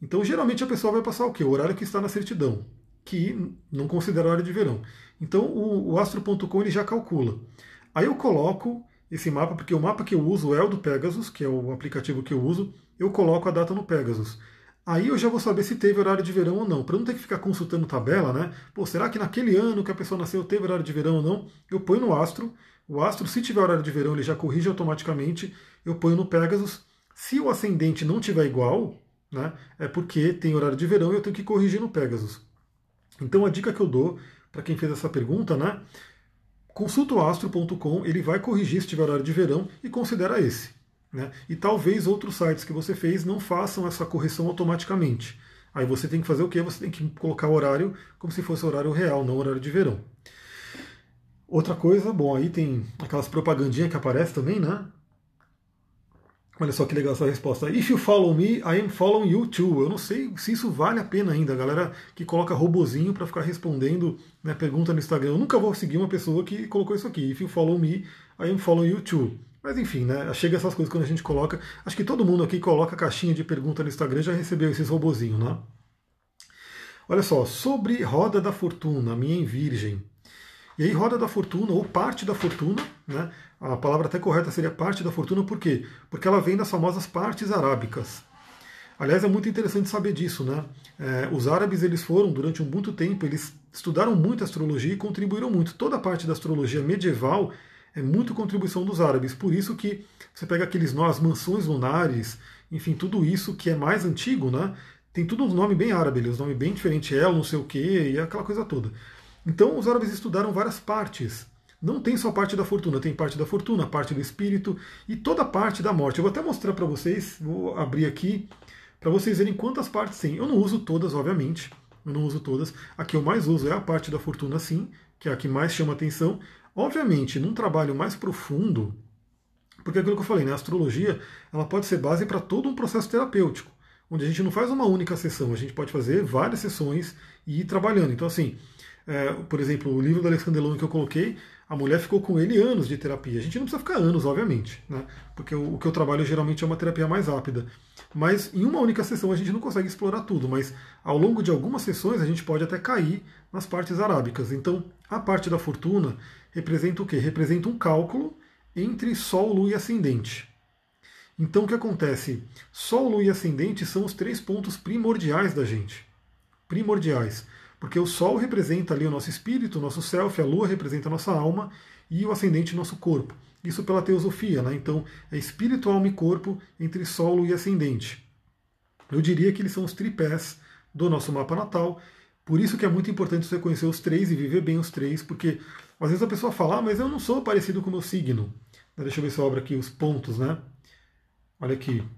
Então geralmente a pessoa vai passar o quê? O horário que está na certidão, que não considera hora de verão. Então o, o astro.com ele já calcula. Aí eu coloco esse mapa, porque o mapa que eu uso é o do Pegasus, que é o aplicativo que eu uso, eu coloco a data no Pegasus. Aí eu já vou saber se teve horário de verão ou não, para não ter que ficar consultando tabela, né? Pô, será que naquele ano que a pessoa nasceu teve horário de verão ou não? Eu ponho no astro, o astro, se tiver horário de verão, ele já corrige automaticamente, eu ponho no Pegasus. Se o ascendente não tiver igual, né, é porque tem horário de verão e eu tenho que corrigir no Pegasus. Então a dica que eu dou para quem fez essa pergunta, né? Consulta o astro.com, ele vai corrigir se tiver horário de verão e considera esse. Né? E talvez outros sites que você fez não façam essa correção automaticamente. Aí você tem que fazer o quê? Você tem que colocar o horário como se fosse horário real, não horário de verão. Outra coisa, bom, aí tem aquelas propagandinhas que aparecem também, né? Olha só que legal essa resposta. If you follow me, I am following you too. Eu não sei se isso vale a pena ainda. A galera que coloca robozinho para ficar respondendo né, pergunta no Instagram. Eu nunca vou seguir uma pessoa que colocou isso aqui. If you follow me, I am following you too. Mas enfim, né? Chega essas coisas quando a gente coloca. Acho que todo mundo aqui coloca caixinha de pergunta no Instagram já recebeu esses robozinhos, né? Olha só, sobre roda da fortuna, minha em virgem. E aí, roda da fortuna, ou parte da fortuna, né? A palavra até correta seria parte da fortuna, por quê? Porque ela vem das famosas partes arábicas. Aliás, é muito interessante saber disso, né? É, os árabes eles foram durante um muito tempo, eles estudaram muito astrologia e contribuíram muito. Toda a parte da astrologia medieval é muito contribuição dos árabes. Por isso que você pega aqueles nós, mansões lunares, enfim, tudo isso que é mais antigo, né? Tem tudo um nome bem árabe, um nome bem diferente, El, não sei o quê, e aquela coisa toda. Então os árabes estudaram várias partes não tem só parte da fortuna, tem parte da fortuna, parte do espírito e toda a parte da morte. Eu vou até mostrar para vocês, vou abrir aqui para vocês verem quantas partes tem. Eu não uso todas, obviamente, eu não uso todas. A que eu mais uso é a parte da fortuna, sim, que é a que mais chama atenção. Obviamente, num trabalho mais profundo, porque é aquilo que eu falei, né, a astrologia ela pode ser base para todo um processo terapêutico, onde a gente não faz uma única sessão, a gente pode fazer várias sessões e ir trabalhando. Então, assim, é, por exemplo, o livro do Alexandre Delon que eu coloquei, a mulher ficou com ele anos de terapia. A gente não precisa ficar anos, obviamente, né? porque o, o que eu trabalho geralmente é uma terapia mais rápida. Mas em uma única sessão a gente não consegue explorar tudo, mas ao longo de algumas sessões a gente pode até cair nas partes arábicas. Então, a parte da fortuna representa o quê? Representa um cálculo entre Sol, Lua e Ascendente. Então, o que acontece? Sol, Lua e Ascendente são os três pontos primordiais da gente. Primordiais. Porque o Sol representa ali o nosso espírito, o nosso self, a Lua representa a nossa alma e o ascendente nosso corpo. Isso pela teosofia, né? Então é espírito, alma e corpo entre Sol, Lua e ascendente. Eu diria que eles são os tripés do nosso mapa natal. Por isso que é muito importante você conhecer os três e viver bem os três, porque às vezes a pessoa fala, ah, mas eu não sou parecido com o meu signo. Deixa eu ver se eu abro aqui os pontos, né? Olha aqui. Deixa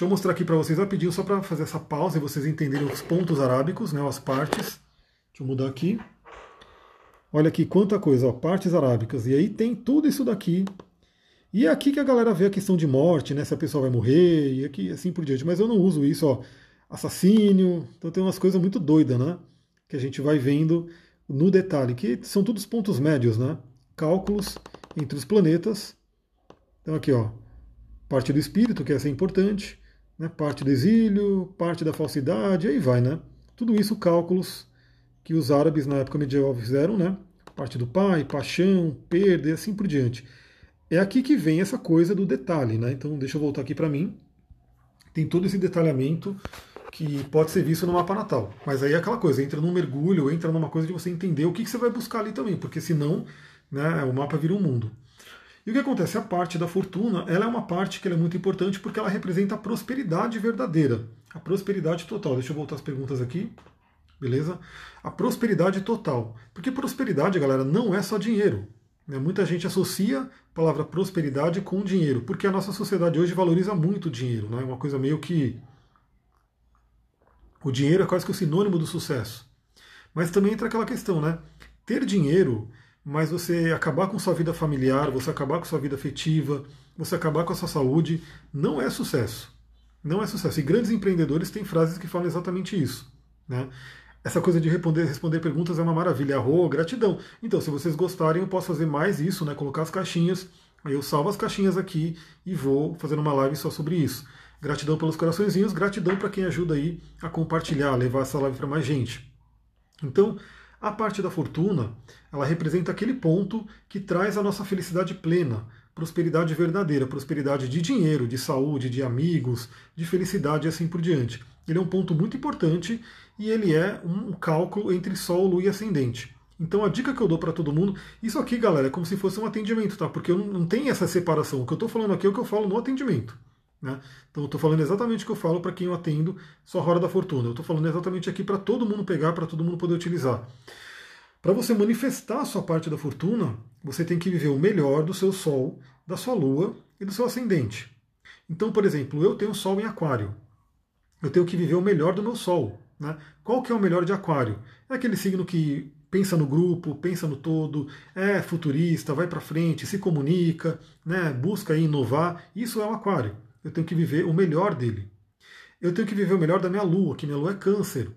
eu mostrar aqui para vocês rapidinho, só para fazer essa pausa e vocês entenderem os pontos arábicos, né, as partes. Deixa eu mudar aqui. Olha aqui quanta coisa, ó, partes arábicas. E aí tem tudo isso daqui. E é aqui que a galera vê a questão de morte, né? Se a pessoa vai morrer, e aqui assim por diante. Mas eu não uso isso, ó. Assassínio. Então tem umas coisas muito doidas, né? Que a gente vai vendo no detalhe, que são todos pontos médios, né? Cálculos entre os planetas. Então aqui, ó. Parte do espírito, que essa é importante. Né? Parte do exílio, parte da falsidade, aí vai, né? Tudo isso cálculos que os árabes na época medieval fizeram, né? Parte do pai, paixão, perda e assim por diante. É aqui que vem essa coisa do detalhe, né? Então deixa eu voltar aqui para mim. Tem todo esse detalhamento que pode ser visto no mapa natal. Mas aí é aquela coisa, entra num mergulho, entra numa coisa de você entender o que, que você vai buscar ali também, porque senão né, o mapa vira um mundo. E o que acontece? A parte da fortuna, ela é uma parte que é muito importante porque ela representa a prosperidade verdadeira, a prosperidade total. Deixa eu voltar as perguntas aqui beleza? A prosperidade total. Porque prosperidade, galera, não é só dinheiro. Né? Muita gente associa a palavra prosperidade com dinheiro, porque a nossa sociedade hoje valoriza muito o dinheiro, né? É uma coisa meio que. O dinheiro é quase que o sinônimo do sucesso. Mas também entra aquela questão, né? Ter dinheiro, mas você acabar com sua vida familiar, você acabar com sua vida afetiva, você acabar com a sua saúde, não é sucesso. Não é sucesso. E grandes empreendedores têm frases que falam exatamente isso. Né? Essa coisa de responder, responder perguntas é uma maravilha. Arro, gratidão. Então, se vocês gostarem, eu posso fazer mais isso, né? Colocar as caixinhas. Aí eu salvo as caixinhas aqui e vou fazer uma live só sobre isso. Gratidão pelos coraçõezinhos, gratidão para quem ajuda aí a compartilhar, a levar essa live para mais gente. Então, a parte da fortuna, ela representa aquele ponto que traz a nossa felicidade plena, prosperidade verdadeira, prosperidade de dinheiro, de saúde, de amigos, de felicidade e assim por diante. Ele é um ponto muito importante e ele é um cálculo entre Sol, Lua e Ascendente. Então a dica que eu dou para todo mundo, isso aqui, galera, é como se fosse um atendimento, tá? Porque eu não, não tem essa separação. O que eu estou falando aqui é o que eu falo no atendimento. Né? Então eu estou falando exatamente o que eu falo para quem eu atendo, só Hora da Fortuna. Eu estou falando exatamente aqui para todo mundo pegar, para todo mundo poder utilizar. Para você manifestar a sua parte da fortuna, você tem que viver o melhor do seu Sol, da sua Lua e do seu ascendente. Então, por exemplo, eu tenho Sol em Aquário. Eu tenho que viver o melhor do meu Sol. Né? Qual que é o melhor de Aquário? É aquele signo que pensa no grupo, pensa no todo, é futurista, vai para frente, se comunica, né? busca inovar. Isso é o Aquário. eu tenho que viver o melhor dele. Eu tenho que viver o melhor da minha lua, que minha lua é câncer.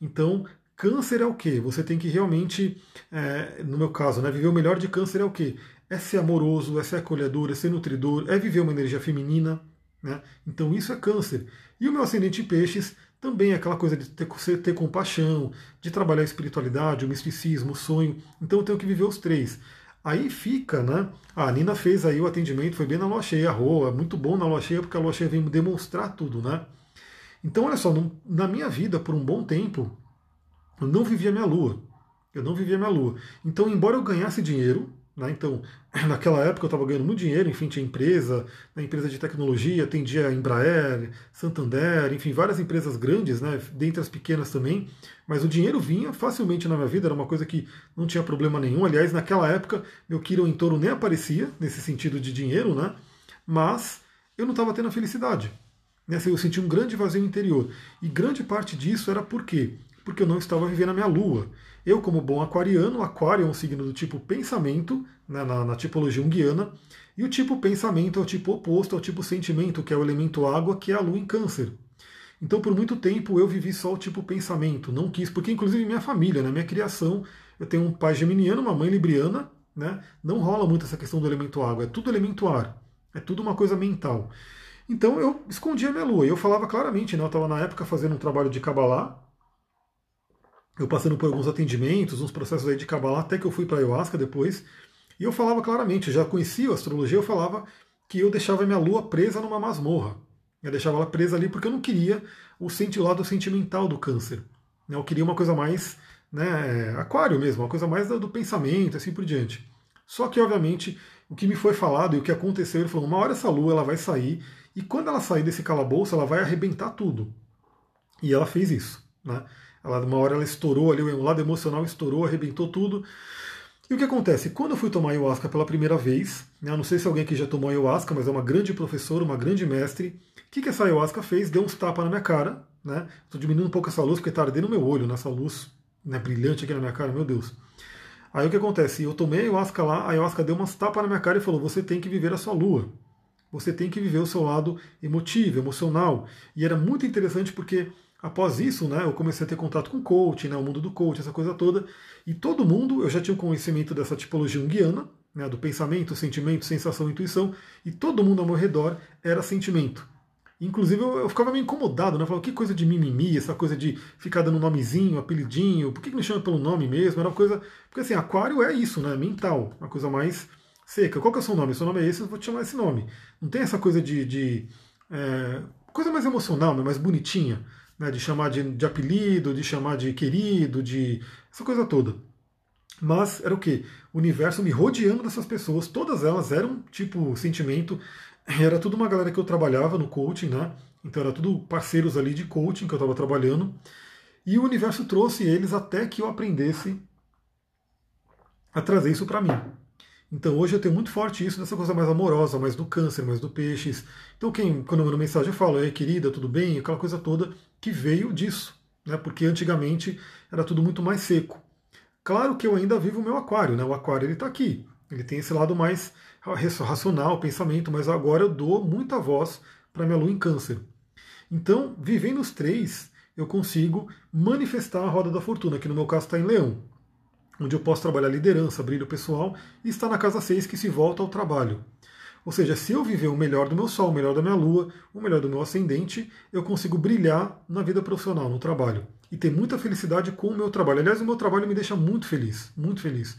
Então, câncer é o quê? Você tem que realmente, é, no meu caso, né, viver o melhor de câncer é o quê? É ser amoroso, é ser acolhedor, é ser nutridor, é viver uma energia feminina. Né? Então isso é câncer. E o meu ascendente peixes também é aquela coisa de ter, ter compaixão, de trabalhar a espiritualidade, o misticismo, o sonho. Então eu tenho que viver os três. Aí fica, né? A Nina fez aí o atendimento, foi bem na lua cheia, a Roa, muito bom na lua cheia, porque a lua cheia vem demonstrar tudo, né? Então, olha só, na minha vida, por um bom tempo, eu não vivia minha lua. Eu não vivia minha lua. Então, embora eu ganhasse dinheiro, né, então, <clears throat> naquela época eu estava ganhando muito dinheiro, enfim, tinha empresa, né, empresa de tecnologia, atendia Embraer, Santander, enfim, várias empresas grandes, né, dentre as pequenas também, mas o dinheiro vinha facilmente na minha vida, era uma coisa que não tinha problema nenhum. Aliás, naquela época, meu Kiro em touro nem aparecia, nesse sentido de dinheiro, né, mas eu não estava tendo a felicidade. Né, eu senti um grande vazio interior. E grande parte disso era por quê? Porque eu não estava vivendo a minha lua. Eu, como bom aquariano, aquário é um signo do tipo pensamento, né, na, na, tipologia unguiana, e o tipo pensamento é o tipo oposto ao tipo sentimento, que é o elemento água, que é a lua em câncer. Então, por muito tempo, eu vivi só o tipo pensamento, não quis, porque inclusive minha família, na né, minha criação, eu tenho um pai geminiano, uma mãe libriana, né, não rola muito essa questão do elemento água, é tudo elemento ar, é tudo uma coisa mental. Então eu escondia minha lua. E eu falava claramente, né? Eu estava na época fazendo um trabalho de Kabbalah. Eu passando por alguns atendimentos, uns processos aí de Kabbalah, até que eu fui para Ayahuasca depois. E eu falava claramente, já conhecia a astrologia, eu falava que eu deixava minha lua presa numa masmorra. Eu deixava ela presa ali porque eu não queria o lado sentimental do câncer. Né? Eu queria uma coisa mais né, aquário mesmo, uma coisa mais do pensamento, assim por diante. Só que, obviamente, o que me foi falado e o que aconteceu, ele falou, uma hora essa lua ela vai sair e quando ela sair desse calabouço, ela vai arrebentar tudo. E ela fez isso. Né? Ela, uma hora ela estourou ali, o lado emocional estourou, arrebentou tudo. E o que acontece? Quando eu fui tomar ayahuasca pela primeira vez, né, não sei se alguém aqui já tomou ayahuasca, mas é uma grande professora, uma grande mestre. O que, que essa ayahuasca fez? Deu uns tapas na minha cara. Né? Estou diminuindo um pouco essa luz porque está ardendo meu olho, nessa luz né, brilhante aqui na minha cara, meu Deus. Aí o que acontece? Eu tomei a ayahuasca lá, a ayahuasca deu umas tapas na minha cara e falou: você tem que viver a sua lua. Você tem que viver o seu lado emotivo, emocional. E era muito interessante porque após isso, né, eu comecei a ter contato com coaching, né, o mundo do coaching, essa coisa toda. E todo mundo, eu já tinha um conhecimento dessa tipologia unguiana, né, do pensamento, sentimento, sensação, intuição, e todo mundo ao meu redor era sentimento. Inclusive eu, eu ficava meio incomodado, né? Falava, que coisa de mimimi, essa coisa de ficar dando nomezinho, apelidinho, por que, que me chama pelo nome mesmo? Era uma coisa. Porque assim, aquário é isso, né? Mental, uma coisa mais seca. Qual que é o seu nome? O seu nome é esse, eu vou te chamar esse nome. Não tem essa coisa de. de é, coisa mais emocional, né, mais bonitinha, né, de chamar de, de apelido, de chamar de querido, de. essa coisa toda. Mas era o que? O universo me rodeando dessas pessoas, todas elas eram tipo sentimento, era tudo uma galera que eu trabalhava no coaching, né? Então era tudo parceiros ali de coaching que eu estava trabalhando. E o universo trouxe eles até que eu aprendesse a trazer isso para mim. Então hoje eu tenho muito forte isso dessa coisa mais amorosa, mais do câncer, mais do peixes. Então quem, quando eu mando mensagem eu falo, ei querida, tudo bem? Aquela coisa toda que veio disso, né? Porque antigamente era tudo muito mais seco. Claro que eu ainda vivo o meu aquário, né? O aquário ele está aqui. Ele tem esse lado mais racional, pensamento, mas agora eu dou muita voz para minha lua em câncer. Então, vivendo os três, eu consigo manifestar a roda da fortuna, que no meu caso está em leão onde eu posso trabalhar liderança, brilho pessoal, e está na casa 6 que se volta ao trabalho. Ou seja, se eu viver o melhor do meu sol, o melhor da minha lua, o melhor do meu ascendente, eu consigo brilhar na vida profissional, no trabalho. E ter muita felicidade com o meu trabalho. Aliás, o meu trabalho me deixa muito feliz, muito feliz.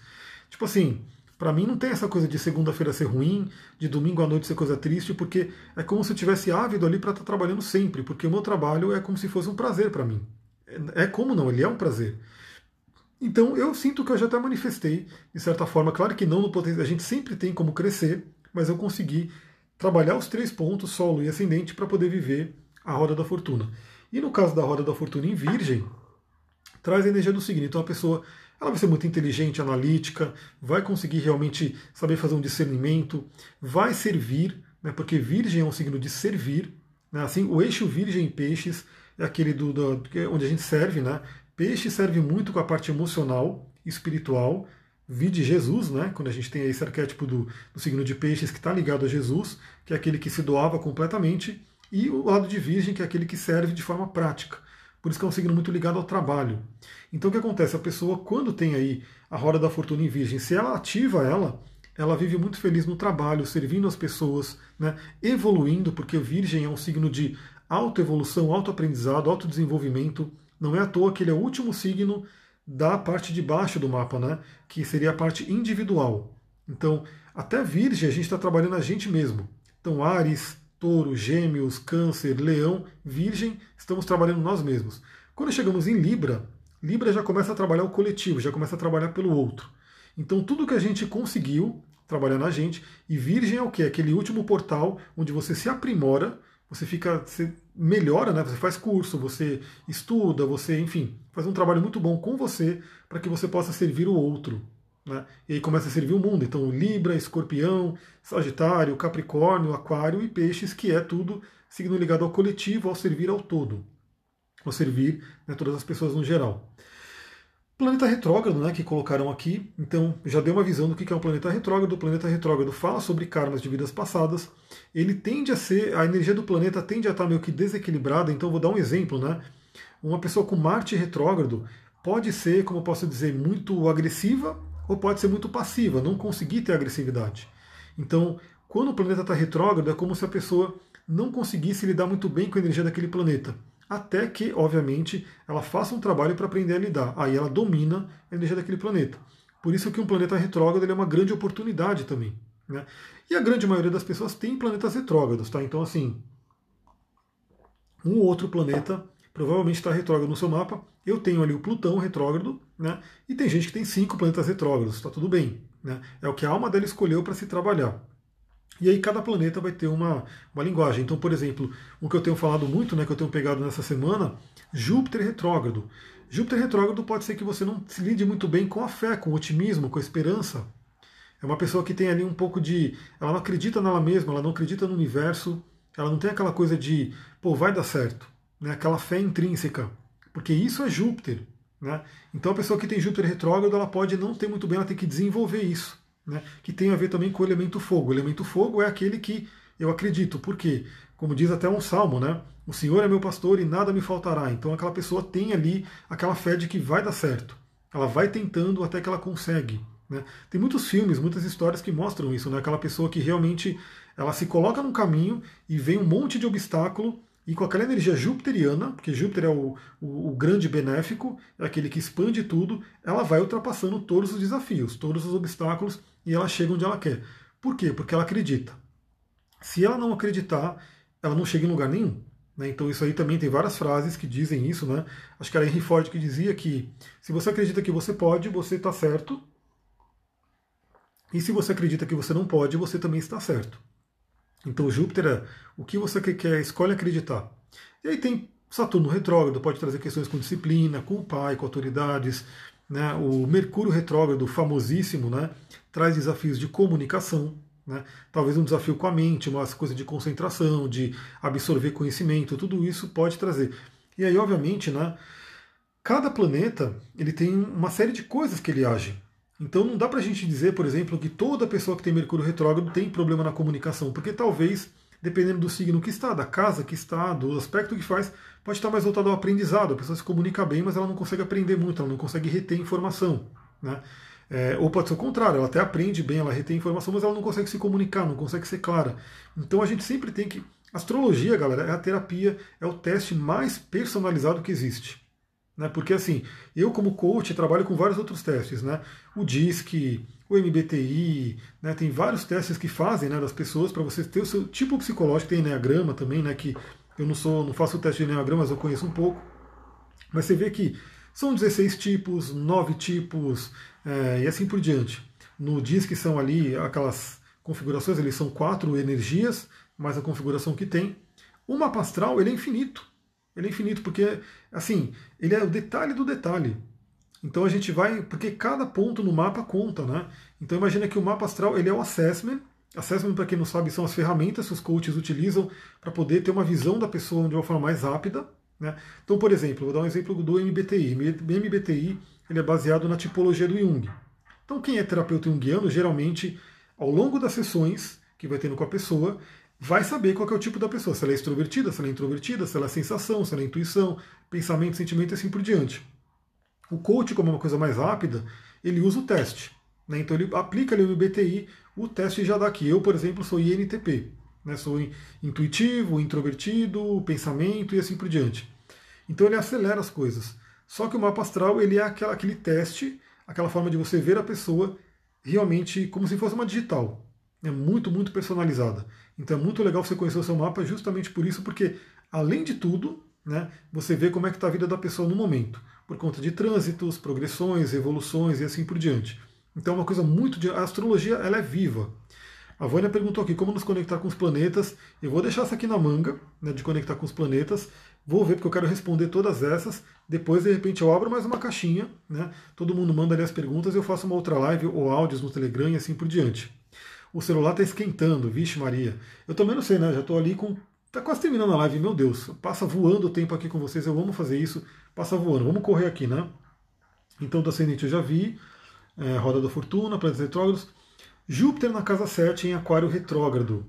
Tipo assim, para mim não tem essa coisa de segunda-feira ser ruim, de domingo à noite ser coisa triste, porque é como se eu tivesse ávido ali para estar tá trabalhando sempre, porque o meu trabalho é como se fosse um prazer para mim. É, é como não, ele é um prazer. Então eu sinto que eu já até manifestei, de certa forma, claro que não no potencial, a gente sempre tem como crescer, mas eu consegui trabalhar os três pontos, solo e ascendente, para poder viver a roda da fortuna. E no caso da roda da fortuna em virgem, traz a energia do signo. Então a pessoa ela vai ser muito inteligente, analítica, vai conseguir realmente saber fazer um discernimento, vai servir, né, porque virgem é um signo de servir. Né, assim, o eixo virgem e peixes é aquele do, do, onde a gente serve, né? Peixe serve muito com a parte emocional, espiritual. vide Jesus, né? quando a gente tem esse arquétipo do, do signo de peixes que está ligado a Jesus, que é aquele que se doava completamente, e o lado de virgem, que é aquele que serve de forma prática. Por isso que é um signo muito ligado ao trabalho. Então o que acontece? A pessoa, quando tem aí a roda da fortuna em virgem, se ela ativa ela, ela vive muito feliz no trabalho, servindo as pessoas, né, evoluindo, porque Virgem é um signo de autoevolução, autoaprendizado, autodesenvolvimento. Não é à toa que ele é o último signo da parte de baixo do mapa, né, que seria a parte individual. Então, até Virgem a gente está trabalhando a gente mesmo. Então, Ares, Touro, Gêmeos, Câncer, Leão, Virgem, estamos trabalhando nós mesmos. Quando chegamos em Libra, Libra já começa a trabalhar o coletivo, já começa a trabalhar pelo outro. Então, tudo que a gente conseguiu, trabalhar na gente. E Virgem é o que? Aquele último portal onde você se aprimora, você fica, você melhora, né? Você faz curso, você estuda, você, enfim, faz um trabalho muito bom com você para que você possa servir o outro. Né? E aí começa a servir o mundo. Então, Libra, Escorpião, Sagitário, Capricórnio, Aquário e Peixes, que é tudo signo ligado ao coletivo, ao servir ao todo, ao servir né, todas as pessoas no geral. Planeta retrógrado, né, que colocaram aqui, então já deu uma visão do que é um planeta retrógrado. O planeta retrógrado fala sobre karmas de vidas passadas. Ele tende a ser, a energia do planeta tende a estar meio que desequilibrada. Então vou dar um exemplo, né? Uma pessoa com Marte retrógrado pode ser, como eu posso dizer, muito agressiva ou pode ser muito passiva, não conseguir ter agressividade. Então, quando o planeta está retrógrado, é como se a pessoa não conseguisse lidar muito bem com a energia daquele planeta até que, obviamente, ela faça um trabalho para aprender a lidar. Aí ela domina a energia daquele planeta. Por isso que um planeta retrógrado é uma grande oportunidade também. Né? E a grande maioria das pessoas tem planetas retrógrados, tá? Então, assim, um outro planeta provavelmente está retrógrado no seu mapa. Eu tenho ali o Plutão retrógrado, né? E tem gente que tem cinco planetas retrógrados, está tudo bem. Né? É o que a alma dela escolheu para se trabalhar. E aí cada planeta vai ter uma, uma linguagem. Então, por exemplo, o que eu tenho falado muito, né, que eu tenho pegado nessa semana, Júpiter retrógrado. Júpiter retrógrado pode ser que você não se lide muito bem com a fé, com o otimismo, com a esperança. É uma pessoa que tem ali um pouco de. Ela não acredita nela mesma, ela não acredita no universo, ela não tem aquela coisa de, pô, vai dar certo, né? aquela fé intrínseca. Porque isso é Júpiter. Né? Então a pessoa que tem Júpiter retrógrado, ela pode não ter muito bem, ela tem que desenvolver isso né, que tem a ver também com o elemento fogo. O elemento fogo é aquele que eu acredito, porque, como diz até um salmo, né, o Senhor é meu pastor e nada me faltará. Então aquela pessoa tem ali aquela fé de que vai dar certo. Ela vai tentando até que ela consegue. Né? Tem muitos filmes, muitas histórias que mostram isso, né? aquela pessoa que realmente ela se coloca num caminho e vem um monte de obstáculo e com aquela energia jupiteriana, porque Júpiter é o, o, o, grande benéfico, é aquele que expande tudo, ela vai ultrapassando todos os desafios, todos os obstáculos, e ela chega onde ela quer. Por quê? Porque ela acredita. Se ela não acreditar, ela não chega em lugar nenhum. Né? Então isso aí também tem várias frases que dizem isso. Né? Acho que era Henry Ford que dizia que se você acredita que você pode, você está certo. E se você acredita que você não pode, você também está certo. Então Júpiter é o que você quer, escolhe acreditar. E aí tem Saturno retrógrado, pode trazer questões com disciplina, com o pai, com autoridades. Né? O Mercúrio retrógrado, famosíssimo, né? traz desafios de comunicação, né? talvez um desafio com a mente, uma coisa de concentração, de absorver conhecimento, tudo isso pode trazer. E aí, obviamente, né, cada planeta ele tem uma série de coisas que ele age. Então não dá para a gente dizer, por exemplo, que toda pessoa que tem Mercúrio retrógrado tem problema na comunicação, porque talvez, dependendo do signo que está, da casa que está, do aspecto que faz, pode estar mais voltado ao aprendizado. A pessoa se comunica bem, mas ela não consegue aprender muito, ela não consegue reter informação. Né? É, ou pode ser o contrário, ela até aprende bem, ela retém informação, mas ela não consegue se comunicar, não consegue ser clara. Então a gente sempre tem que. Astrologia, galera, é a terapia, é o teste mais personalizado que existe. Né? Porque assim, eu como coach trabalho com vários outros testes, né? O DISC, o MBTI, né? tem vários testes que fazem né, das pessoas para você ter o seu tipo psicológico, tem Enneagrama também, né? Que eu não sou, não faço o teste de Enneagrama, mas eu conheço um pouco. Mas você vê que são 16 tipos, 9 tipos é, e assim por diante. No DISC são ali aquelas configurações, eles são quatro energias, mais a configuração que tem. O mapa astral ele é infinito. Ele é infinito porque, assim, ele é o detalhe do detalhe. Então a gente vai, porque cada ponto no mapa conta, né? Então imagina que o mapa astral ele é o assessment. Assessment, para quem não sabe, são as ferramentas que os coaches utilizam para poder ter uma visão da pessoa de uma forma mais rápida. Né? Então, por exemplo, vou dar um exemplo do MBTI. O MBTI ele é baseado na tipologia do Jung. Então, quem é terapeuta junguiano, geralmente, ao longo das sessões que vai tendo com a pessoa, vai saber qual é o tipo da pessoa, se ela é extrovertida, se ela é introvertida, se ela é sensação, se ela é intuição, pensamento, sentimento e assim por diante. O coach, como é uma coisa mais rápida, ele usa o teste. Né? Então ele aplica ali o MBTI, o teste já dá aqui. Eu, por exemplo, sou INTP. Né? Sou intuitivo, introvertido, pensamento e assim por diante. Então ele acelera as coisas. Só que o mapa astral ele é aquela, aquele teste, aquela forma de você ver a pessoa realmente como se fosse uma digital. É muito, muito personalizada. Então é muito legal você conhecer o seu mapa justamente por isso, porque além de tudo, né, você vê como é que está a vida da pessoa no momento, por conta de trânsitos, progressões, evoluções e assim por diante. Então é uma coisa muito. De... A astrologia ela é viva. A Vânia perguntou aqui como nos conectar com os planetas. Eu vou deixar essa aqui na manga, né, de conectar com os planetas. Vou ver porque eu quero responder todas essas. Depois, de repente, eu abro mais uma caixinha. Né? Todo mundo manda ali as perguntas, eu faço uma outra live ou áudios no Telegram e assim por diante. O celular está esquentando, vixe Maria. Eu também não sei, né? Já estou ali com. Está quase terminando a live, meu Deus. Passa voando o tempo aqui com vocês, eu amo fazer isso. Passa voando, vamos correr aqui, né? Então, do ascendente eu já vi. É, Roda da Fortuna, planetas retrógrados. Júpiter na casa 7 em Aquário retrógrado.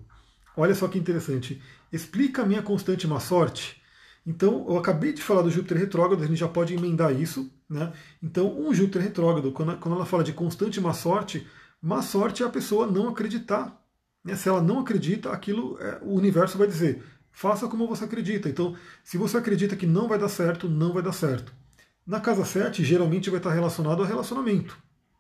Olha só que interessante. Explica a minha constante má sorte. Então, eu acabei de falar do Júpiter retrógrado, a gente já pode emendar isso. Né? Então, um Júpiter retrógrado, quando, quando ela fala de constante má sorte, má sorte é a pessoa não acreditar. Né? Se ela não acredita, aquilo é, o universo vai dizer: faça como você acredita. Então, se você acredita que não vai dar certo, não vai dar certo. Na casa 7, geralmente vai estar relacionado ao relacionamento.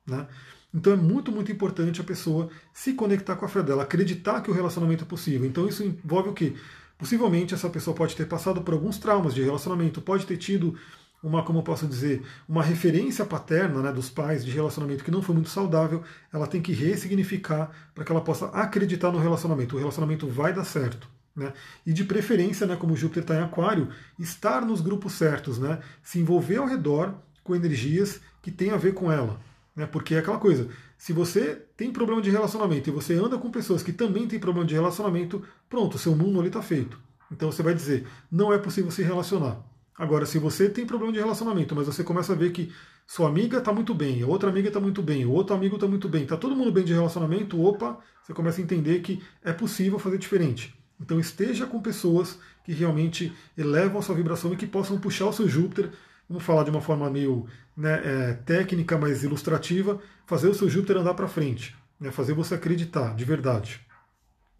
Né? Então é muito, muito importante a pessoa se conectar com a fé dela, acreditar que o relacionamento é possível. Então isso envolve o quê? Possivelmente essa pessoa pode ter passado por alguns traumas de relacionamento, pode ter tido uma, como eu posso dizer, uma referência paterna né, dos pais de relacionamento que não foi muito saudável, ela tem que ressignificar para que ela possa acreditar no relacionamento. O relacionamento vai dar certo. Né? E de preferência, né, como Júpiter está em Aquário, estar nos grupos certos, né? se envolver ao redor com energias que têm a ver com ela. Né? Porque é aquela coisa, se você tem problema de relacionamento e você anda com pessoas que também têm problema de relacionamento, pronto, seu mundo ali está feito. Então você vai dizer, não é possível se relacionar. Agora, se você tem problema de relacionamento, mas você começa a ver que sua amiga está muito bem, outra amiga está muito bem, outro amigo está muito bem, está todo mundo bem de relacionamento, opa, você começa a entender que é possível fazer diferente. Então esteja com pessoas que realmente elevam a sua vibração e que possam puxar o seu Júpiter vamos falar de uma forma meio né, é, técnica, mas ilustrativa, fazer o seu Júpiter andar para frente, né, fazer você acreditar de verdade.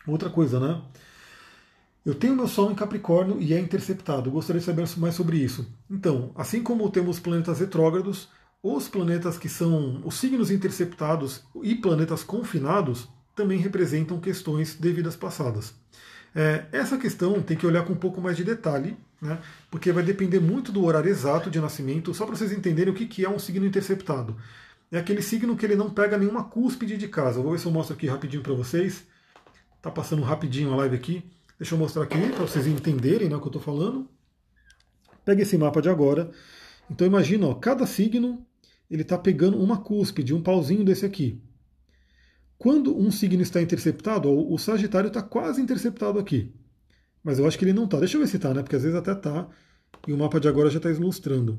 Outra coisa, né? Eu tenho meu Sol em Capricórnio e é interceptado. Gostaria de saber mais sobre isso. Então, assim como temos planetas retrógrados, os planetas que são os signos interceptados e planetas confinados também representam questões de vidas passadas. É, essa questão tem que olhar com um pouco mais de detalhe, né, porque vai depender muito do horário exato de nascimento, só para vocês entenderem o que, que é um signo interceptado. É aquele signo que ele não pega nenhuma cúspide de casa. Vou ver se eu mostro aqui rapidinho para vocês. Tá passando rapidinho a live aqui. Deixa eu mostrar aqui para vocês entenderem né, o que eu estou falando. Pega esse mapa de agora. Então imagina, ó, cada signo ele está pegando uma cúspide, um pauzinho desse aqui. Quando um signo está interceptado, o Sagitário está quase interceptado aqui. Mas eu acho que ele não está. Deixa eu ver se está, né? Porque às vezes até está. E o mapa de agora já está ilustrando.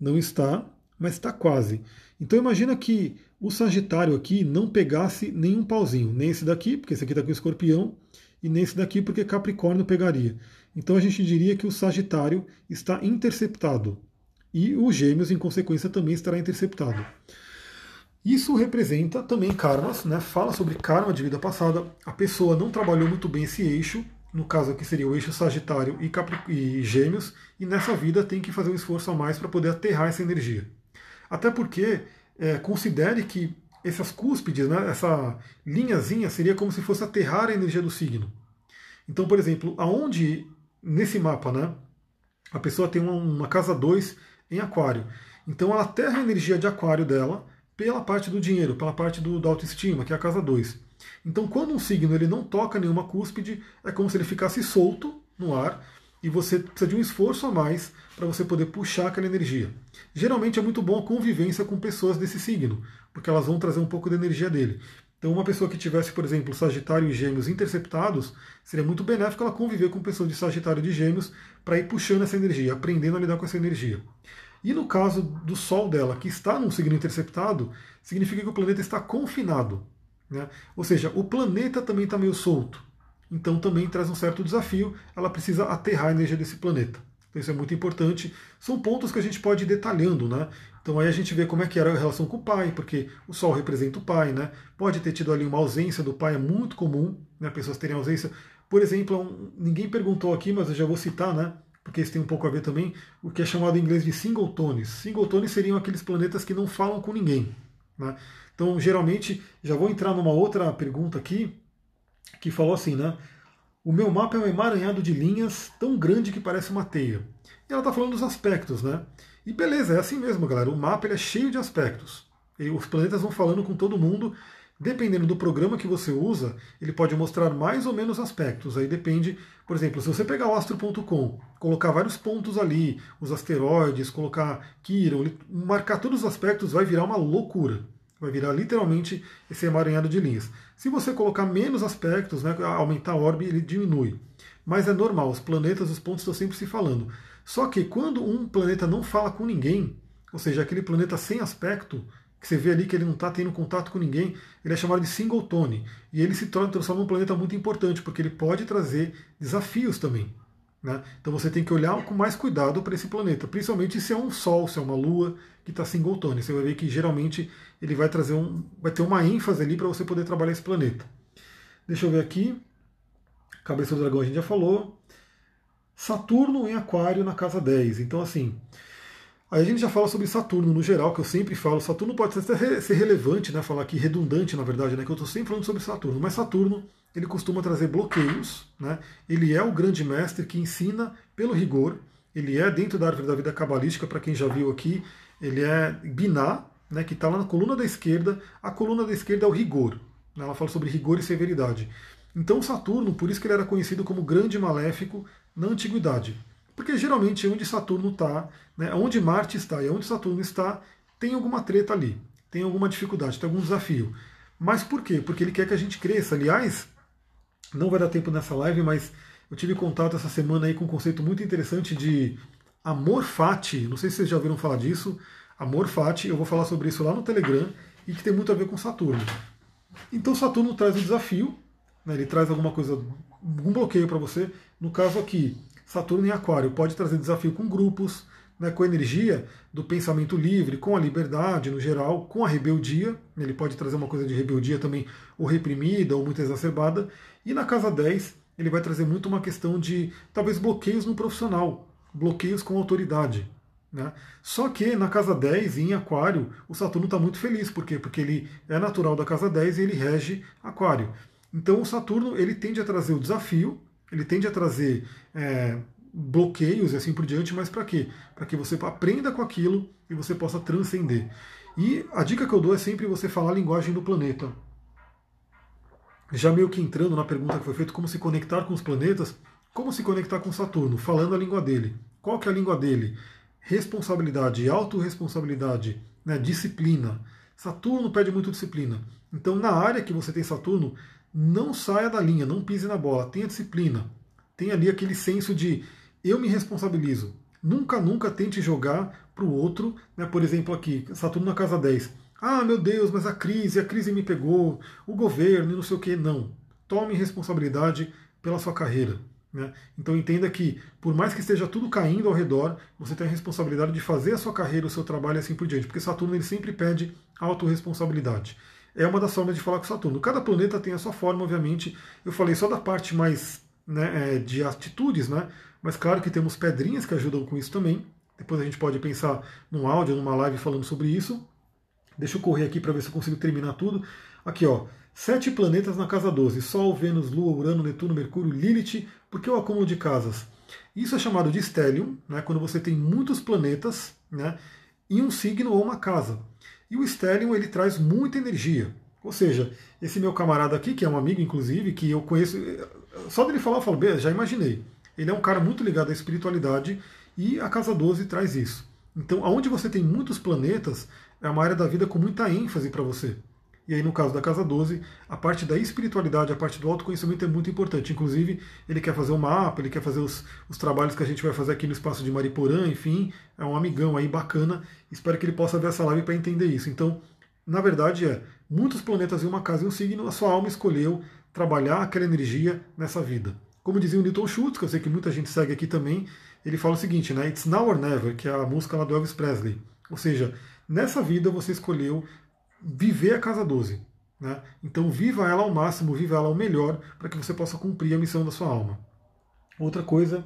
Não está, mas está quase. Então imagina que o Sagitário aqui não pegasse nenhum pauzinho. Nem esse daqui, porque esse aqui está com escorpião. E nem esse daqui, porque Capricórnio pegaria. Então a gente diria que o Sagitário está interceptado. E o Gêmeos, em consequência, também estará interceptado. Isso representa também karmas, né? fala sobre karma de vida passada. A pessoa não trabalhou muito bem esse eixo, no caso aqui seria o eixo Sagitário e, Capri e Gêmeos, e nessa vida tem que fazer um esforço a mais para poder aterrar essa energia. Até porque é, considere que essas cúspides, né, essa linhazinha seria como se fosse aterrar a energia do signo. Então, por exemplo, aonde nesse mapa, né, a pessoa tem uma, uma casa 2 em aquário. Então ela aterra a energia de aquário dela pela parte do dinheiro, pela parte do, da autoestima, que é a casa 2. Então, quando um signo ele não toca nenhuma cúspide, é como se ele ficasse solto no ar e você precisa de um esforço a mais para você poder puxar aquela energia. Geralmente é muito bom a convivência com pessoas desse signo, porque elas vão trazer um pouco da energia dele. Então, uma pessoa que tivesse, por exemplo, Sagitário e Gêmeos interceptados, seria muito benéfico ela conviver com pessoas de Sagitário e de Gêmeos para ir puxando essa energia, aprendendo a lidar com essa energia. E no caso do Sol dela, que está num signo interceptado, significa que o planeta está confinado. Né? Ou seja, o planeta também está meio solto. Então também traz um certo desafio, ela precisa aterrar a energia desse planeta. Então isso é muito importante. São pontos que a gente pode ir detalhando, né? Então aí a gente vê como é que era a relação com o pai, porque o Sol representa o pai, né? Pode ter tido ali uma ausência do pai, é muito comum, né? Pessoas terem ausência. Por exemplo, um, ninguém perguntou aqui, mas eu já vou citar, né? Porque isso tem um pouco a ver também, o que é chamado em inglês de singletones. Singletones seriam aqueles planetas que não falam com ninguém. Né? Então, geralmente, já vou entrar numa outra pergunta aqui, que falou assim, né? O meu mapa é um emaranhado de linhas tão grande que parece uma teia. E ela está falando dos aspectos, né? E beleza, é assim mesmo, galera. O mapa ele é cheio de aspectos. E os planetas vão falando com todo mundo. Dependendo do programa que você usa, ele pode mostrar mais ou menos aspectos. Aí depende, por exemplo, se você pegar o astro.com, colocar vários pontos ali, os asteroides, colocar Quiron, marcar todos os aspectos, vai virar uma loucura. Vai virar literalmente esse emaranhado de linhas. Se você colocar menos aspectos, né, aumentar a órbita, ele diminui. Mas é normal, os planetas, os pontos estão sempre se falando. Só que quando um planeta não fala com ninguém, ou seja, aquele planeta sem aspecto, que você vê ali que ele não está tendo contato com ninguém, ele é chamado de singletone. E ele se torna, transforma um planeta muito importante, porque ele pode trazer desafios também. Né? Então você tem que olhar com mais cuidado para esse planeta, principalmente se é um Sol, se é uma Lua que está singletone. Você vai ver que geralmente ele vai trazer um, vai ter uma ênfase ali para você poder trabalhar esse planeta. Deixa eu ver aqui. Cabeça do dragão a gente já falou. Saturno em Aquário na casa 10. Então, assim, aí a gente já fala sobre Saturno no geral, que eu sempre falo. Saturno pode ser, ser relevante, né? Falar aqui redundante, na verdade, né? Que eu estou sempre falando sobre Saturno. Mas Saturno, ele costuma trazer bloqueios, né? Ele é o grande mestre que ensina pelo rigor. Ele é dentro da árvore da vida cabalística, para quem já viu aqui, ele é Biná, né, que está lá na coluna da esquerda. A coluna da esquerda é o rigor. Né, ela fala sobre rigor e severidade. Então Saturno, por isso que ele era conhecido como grande maléfico na antiguidade. Porque geralmente onde Saturno está, né, onde Marte está e onde Saturno está, tem alguma treta ali, tem alguma dificuldade, tem algum desafio. Mas por quê? Porque ele quer que a gente cresça. Aliás, não vai dar tempo nessa live, mas eu tive contato essa semana aí com um conceito muito interessante de amor fati. Não sei se vocês já ouviram falar disso. Amor Fati, eu vou falar sobre isso lá no Telegram e que tem muito a ver com Saturno. Então Saturno traz um desafio, né, ele traz alguma coisa, um bloqueio para você. No caso aqui, Saturno em Aquário pode trazer desafio com grupos, né, com a energia do pensamento livre, com a liberdade no geral, com a rebeldia. Ele pode trazer uma coisa de rebeldia também, ou reprimida, ou muito exacerbada. E na casa 10, ele vai trazer muito uma questão de talvez bloqueios no profissional, bloqueios com autoridade. Né? Só que na casa 10, em Aquário, o Saturno está muito feliz. Por quê? Porque ele é natural da casa 10 e ele rege Aquário. Então o Saturno ele tende a trazer o desafio, ele tende a trazer é, bloqueios e assim por diante, mas para quê? Para que você aprenda com aquilo e você possa transcender. E a dica que eu dou é sempre você falar a linguagem do planeta. Já meio que entrando na pergunta que foi feita, como se conectar com os planetas, como se conectar com Saturno, falando a língua dele. Qual que é a língua dele? responsabilidade, autorresponsabilidade, né, disciplina. Saturno pede muito disciplina. Então, na área que você tem Saturno, não saia da linha, não pise na bola, tenha disciplina. Tenha ali aquele senso de eu me responsabilizo. Nunca, nunca tente jogar para o outro, né, por exemplo, aqui, Saturno na casa 10. Ah, meu Deus, mas a crise, a crise me pegou, o governo e não sei o que. Não. Tome responsabilidade pela sua carreira. Né? Então entenda que, por mais que esteja tudo caindo ao redor, você tem a responsabilidade de fazer a sua carreira, o seu trabalho e assim por diante, porque Saturno ele sempre pede autorresponsabilidade. É uma das formas de falar com Saturno. Cada planeta tem a sua forma, obviamente. Eu falei só da parte mais né, é, de atitudes, né? Mas claro que temos pedrinhas que ajudam com isso também. Depois a gente pode pensar num áudio, numa live falando sobre isso. Deixa eu correr aqui para ver se eu consigo terminar tudo. Aqui, ó. Sete planetas na casa 12: Sol, Vênus, Lua, Urano, Netuno, Mercúrio, Lilith. Por que o acúmulo de casas? Isso é chamado de stellium, né, quando você tem muitos planetas né, em um signo ou uma casa. E o stellium ele traz muita energia. Ou seja, esse meu camarada aqui, que é um amigo inclusive, que eu conheço, só dele falar eu falo, já imaginei. Ele é um cara muito ligado à espiritualidade e a casa 12 traz isso. Então, aonde você tem muitos planetas, é uma área da vida com muita ênfase para você. E aí, no caso da casa 12, a parte da espiritualidade, a parte do autoconhecimento é muito importante. Inclusive, ele quer fazer o mapa, ele quer fazer os, os trabalhos que a gente vai fazer aqui no espaço de Mariporã, enfim, é um amigão aí bacana. Espero que ele possa ver essa live para entender isso. Então, na verdade, é muitos planetas em uma casa e um signo, a sua alma escolheu trabalhar aquela energia nessa vida. Como dizia o Newton Schultz, que eu sei que muita gente segue aqui também, ele fala o seguinte, né? It's now or never, que é a música lá do Elvis Presley. Ou seja, nessa vida você escolheu viver a casa 12. Né? Então viva ela ao máximo, viva ela ao melhor, para que você possa cumprir a missão da sua alma. Outra coisa,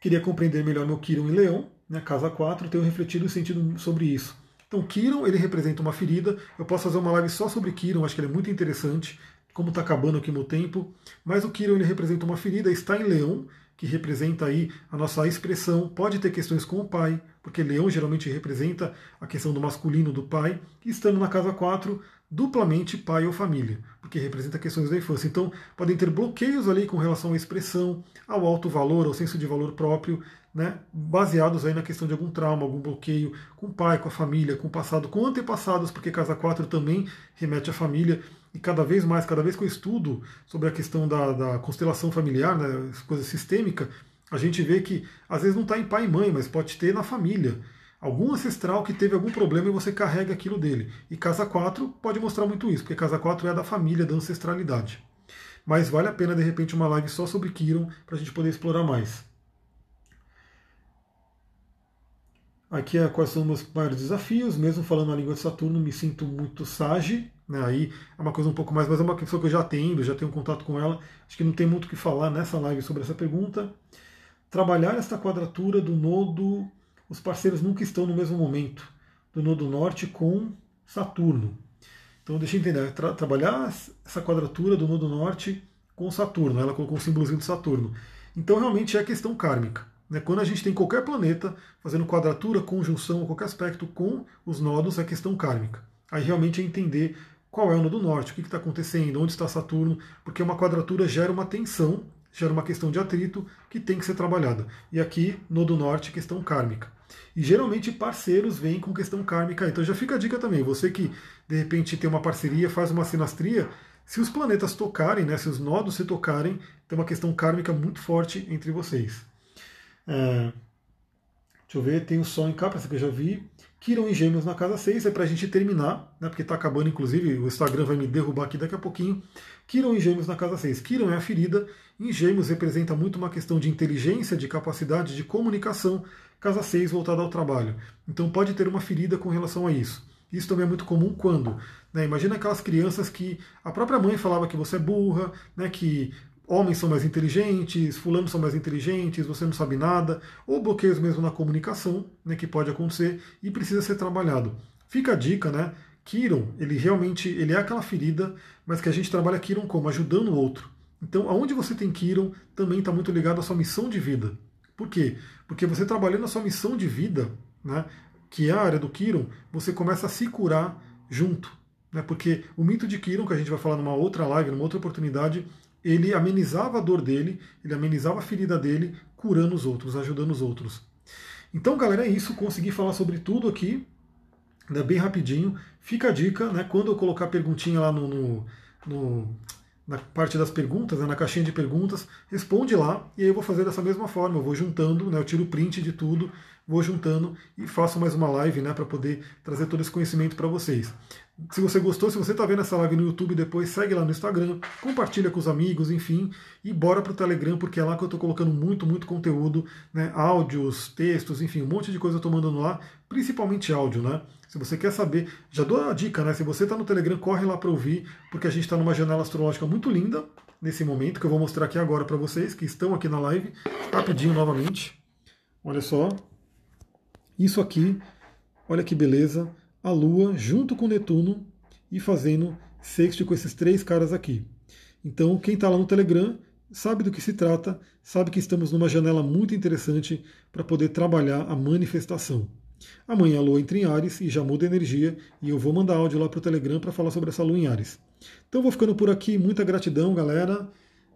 queria compreender melhor meu Kiron em Leão, né, casa 4, tenho refletido e sentido sobre isso. Então Kiron, ele representa uma ferida, eu posso fazer uma live só sobre Kiron, acho que ele é muito interessante, como está acabando aqui no tempo, mas o Kiron ele representa uma ferida, está em Leão, que representa aí a nossa expressão, pode ter questões com o pai, porque leão geralmente representa a questão do masculino do pai, e estando na casa 4, duplamente pai ou família, porque representa questões da infância. Então, podem ter bloqueios ali com relação à expressão, ao alto valor, ao senso de valor próprio, né, baseados aí na questão de algum trauma, algum bloqueio com o pai, com a família, com o passado, com antepassados, porque casa 4 também remete à família. E cada vez mais, cada vez que eu estudo sobre a questão da, da constelação familiar, né, coisa sistêmica, a gente vê que às vezes não está em pai e mãe, mas pode ter na família. Algum ancestral que teve algum problema e você carrega aquilo dele. E casa 4 pode mostrar muito isso, porque casa 4 é da família, da ancestralidade. Mas vale a pena, de repente, uma live só sobre Kiron para a gente poder explorar mais. Aqui é quais são os meus maiores desafios, mesmo falando a língua de Saturno, me sinto muito sage, né? Aí é uma coisa um pouco mais, mas é uma pessoa que eu já atendo, já tenho contato com ela. Acho que não tem muito o que falar nessa live sobre essa pergunta. Trabalhar essa quadratura do nodo, os parceiros nunca estão no mesmo momento, do nodo norte com Saturno. Então deixa eu entender, tra trabalhar essa quadratura do nodo norte com Saturno, ela colocou um símbolozinho de Saturno. Então realmente é questão kármica. Né? Quando a gente tem qualquer planeta fazendo quadratura, conjunção, qualquer aspecto com os nodos, é questão kármica. Aí realmente é entender qual é o nodo norte, o que está acontecendo, onde está Saturno, porque uma quadratura gera uma tensão, gera uma questão de atrito que tem que ser trabalhada. E aqui, nodo norte, questão kármica. E geralmente parceiros vêm com questão kármica. Então já fica a dica também. Você que de repente tem uma parceria, faz uma sinastria, se os planetas tocarem, né, se os nodos se tocarem, tem uma questão kármica muito forte entre vocês. É, deixa eu ver, tem o Sol em Capra, que eu já vi. Kiron em Gêmeos na casa 6, é para a gente terminar, né, porque está acabando, inclusive, o Instagram vai me derrubar aqui daqui a pouquinho. Kiron em Gêmeos na casa 6. Kiron é a ferida, em Gêmeos representa muito uma questão de inteligência, de capacidade de comunicação, casa 6 voltada ao trabalho. Então pode ter uma ferida com relação a isso. Isso também é muito comum quando? Né, imagina aquelas crianças que a própria mãe falava que você é burra, né, que homens são mais inteligentes, fulanos são mais inteligentes, você não sabe nada, ou bloqueios mesmo na comunicação, né, que pode acontecer e precisa ser trabalhado. Fica a dica, né? Kiron, ele realmente ele é aquela ferida, mas que a gente trabalha Kiron como? Ajudando o outro. Então, aonde você tem Kiron, também está muito ligado à sua missão de vida. Por quê? Porque você trabalhando a sua missão de vida, né, que é a área do Kiron, você começa a se curar junto. Né, porque o mito de Kiron, que a gente vai falar numa outra live, numa outra oportunidade, ele amenizava a dor dele, ele amenizava a ferida dele, curando os outros, ajudando os outros. Então, galera, é isso. Consegui falar sobre tudo aqui, né, bem rapidinho. Fica a dica, né, quando eu colocar a perguntinha lá no, no, no na parte das perguntas, né, na caixinha de perguntas, responde lá e aí eu vou fazer dessa mesma forma. Eu vou juntando, né, eu tiro o print de tudo, vou juntando e faço mais uma live né, para poder trazer todo esse conhecimento para vocês. Se você gostou, se você está vendo essa live no YouTube depois, segue lá no Instagram, compartilha com os amigos, enfim, e bora para o Telegram, porque é lá que eu estou colocando muito, muito conteúdo, né, áudios, textos, enfim, um monte de coisa eu estou mandando lá, principalmente áudio, né? Se você quer saber, já dou a dica, né? Se você está no Telegram, corre lá para ouvir, porque a gente está numa janela astrológica muito linda nesse momento, que eu vou mostrar aqui agora para vocês, que estão aqui na live, rapidinho novamente. Olha só. Isso aqui, olha que beleza a Lua junto com Netuno e fazendo sexto com esses três caras aqui. Então, quem está lá no Telegram sabe do que se trata, sabe que estamos numa janela muito interessante para poder trabalhar a manifestação. Amanhã a Lua entra em Ares e já muda a energia, e eu vou mandar áudio lá para o Telegram para falar sobre essa Lua em Ares. Então vou ficando por aqui, muita gratidão, galera.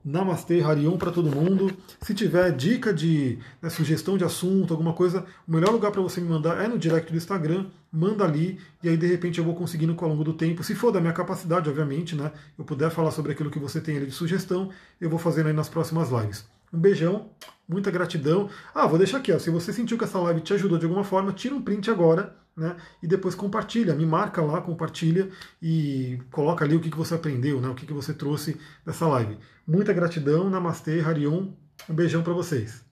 Namastê, Harion para todo mundo. Se tiver dica de né, sugestão de assunto, alguma coisa, o melhor lugar para você me mandar é no direct do Instagram. Manda ali e aí de repente eu vou conseguindo ao longo do tempo. Se for da minha capacidade, obviamente, né? Eu puder falar sobre aquilo que você tem ali de sugestão, eu vou fazendo aí nas próximas lives. Um beijão, muita gratidão. Ah, vou deixar aqui, ó, se você sentiu que essa live te ajudou de alguma forma, tira um print agora, né? E depois compartilha, me marca lá, compartilha e coloca ali o que, que você aprendeu, né? O que, que você trouxe dessa live. Muita gratidão, Namastê, Harion. Um beijão para vocês.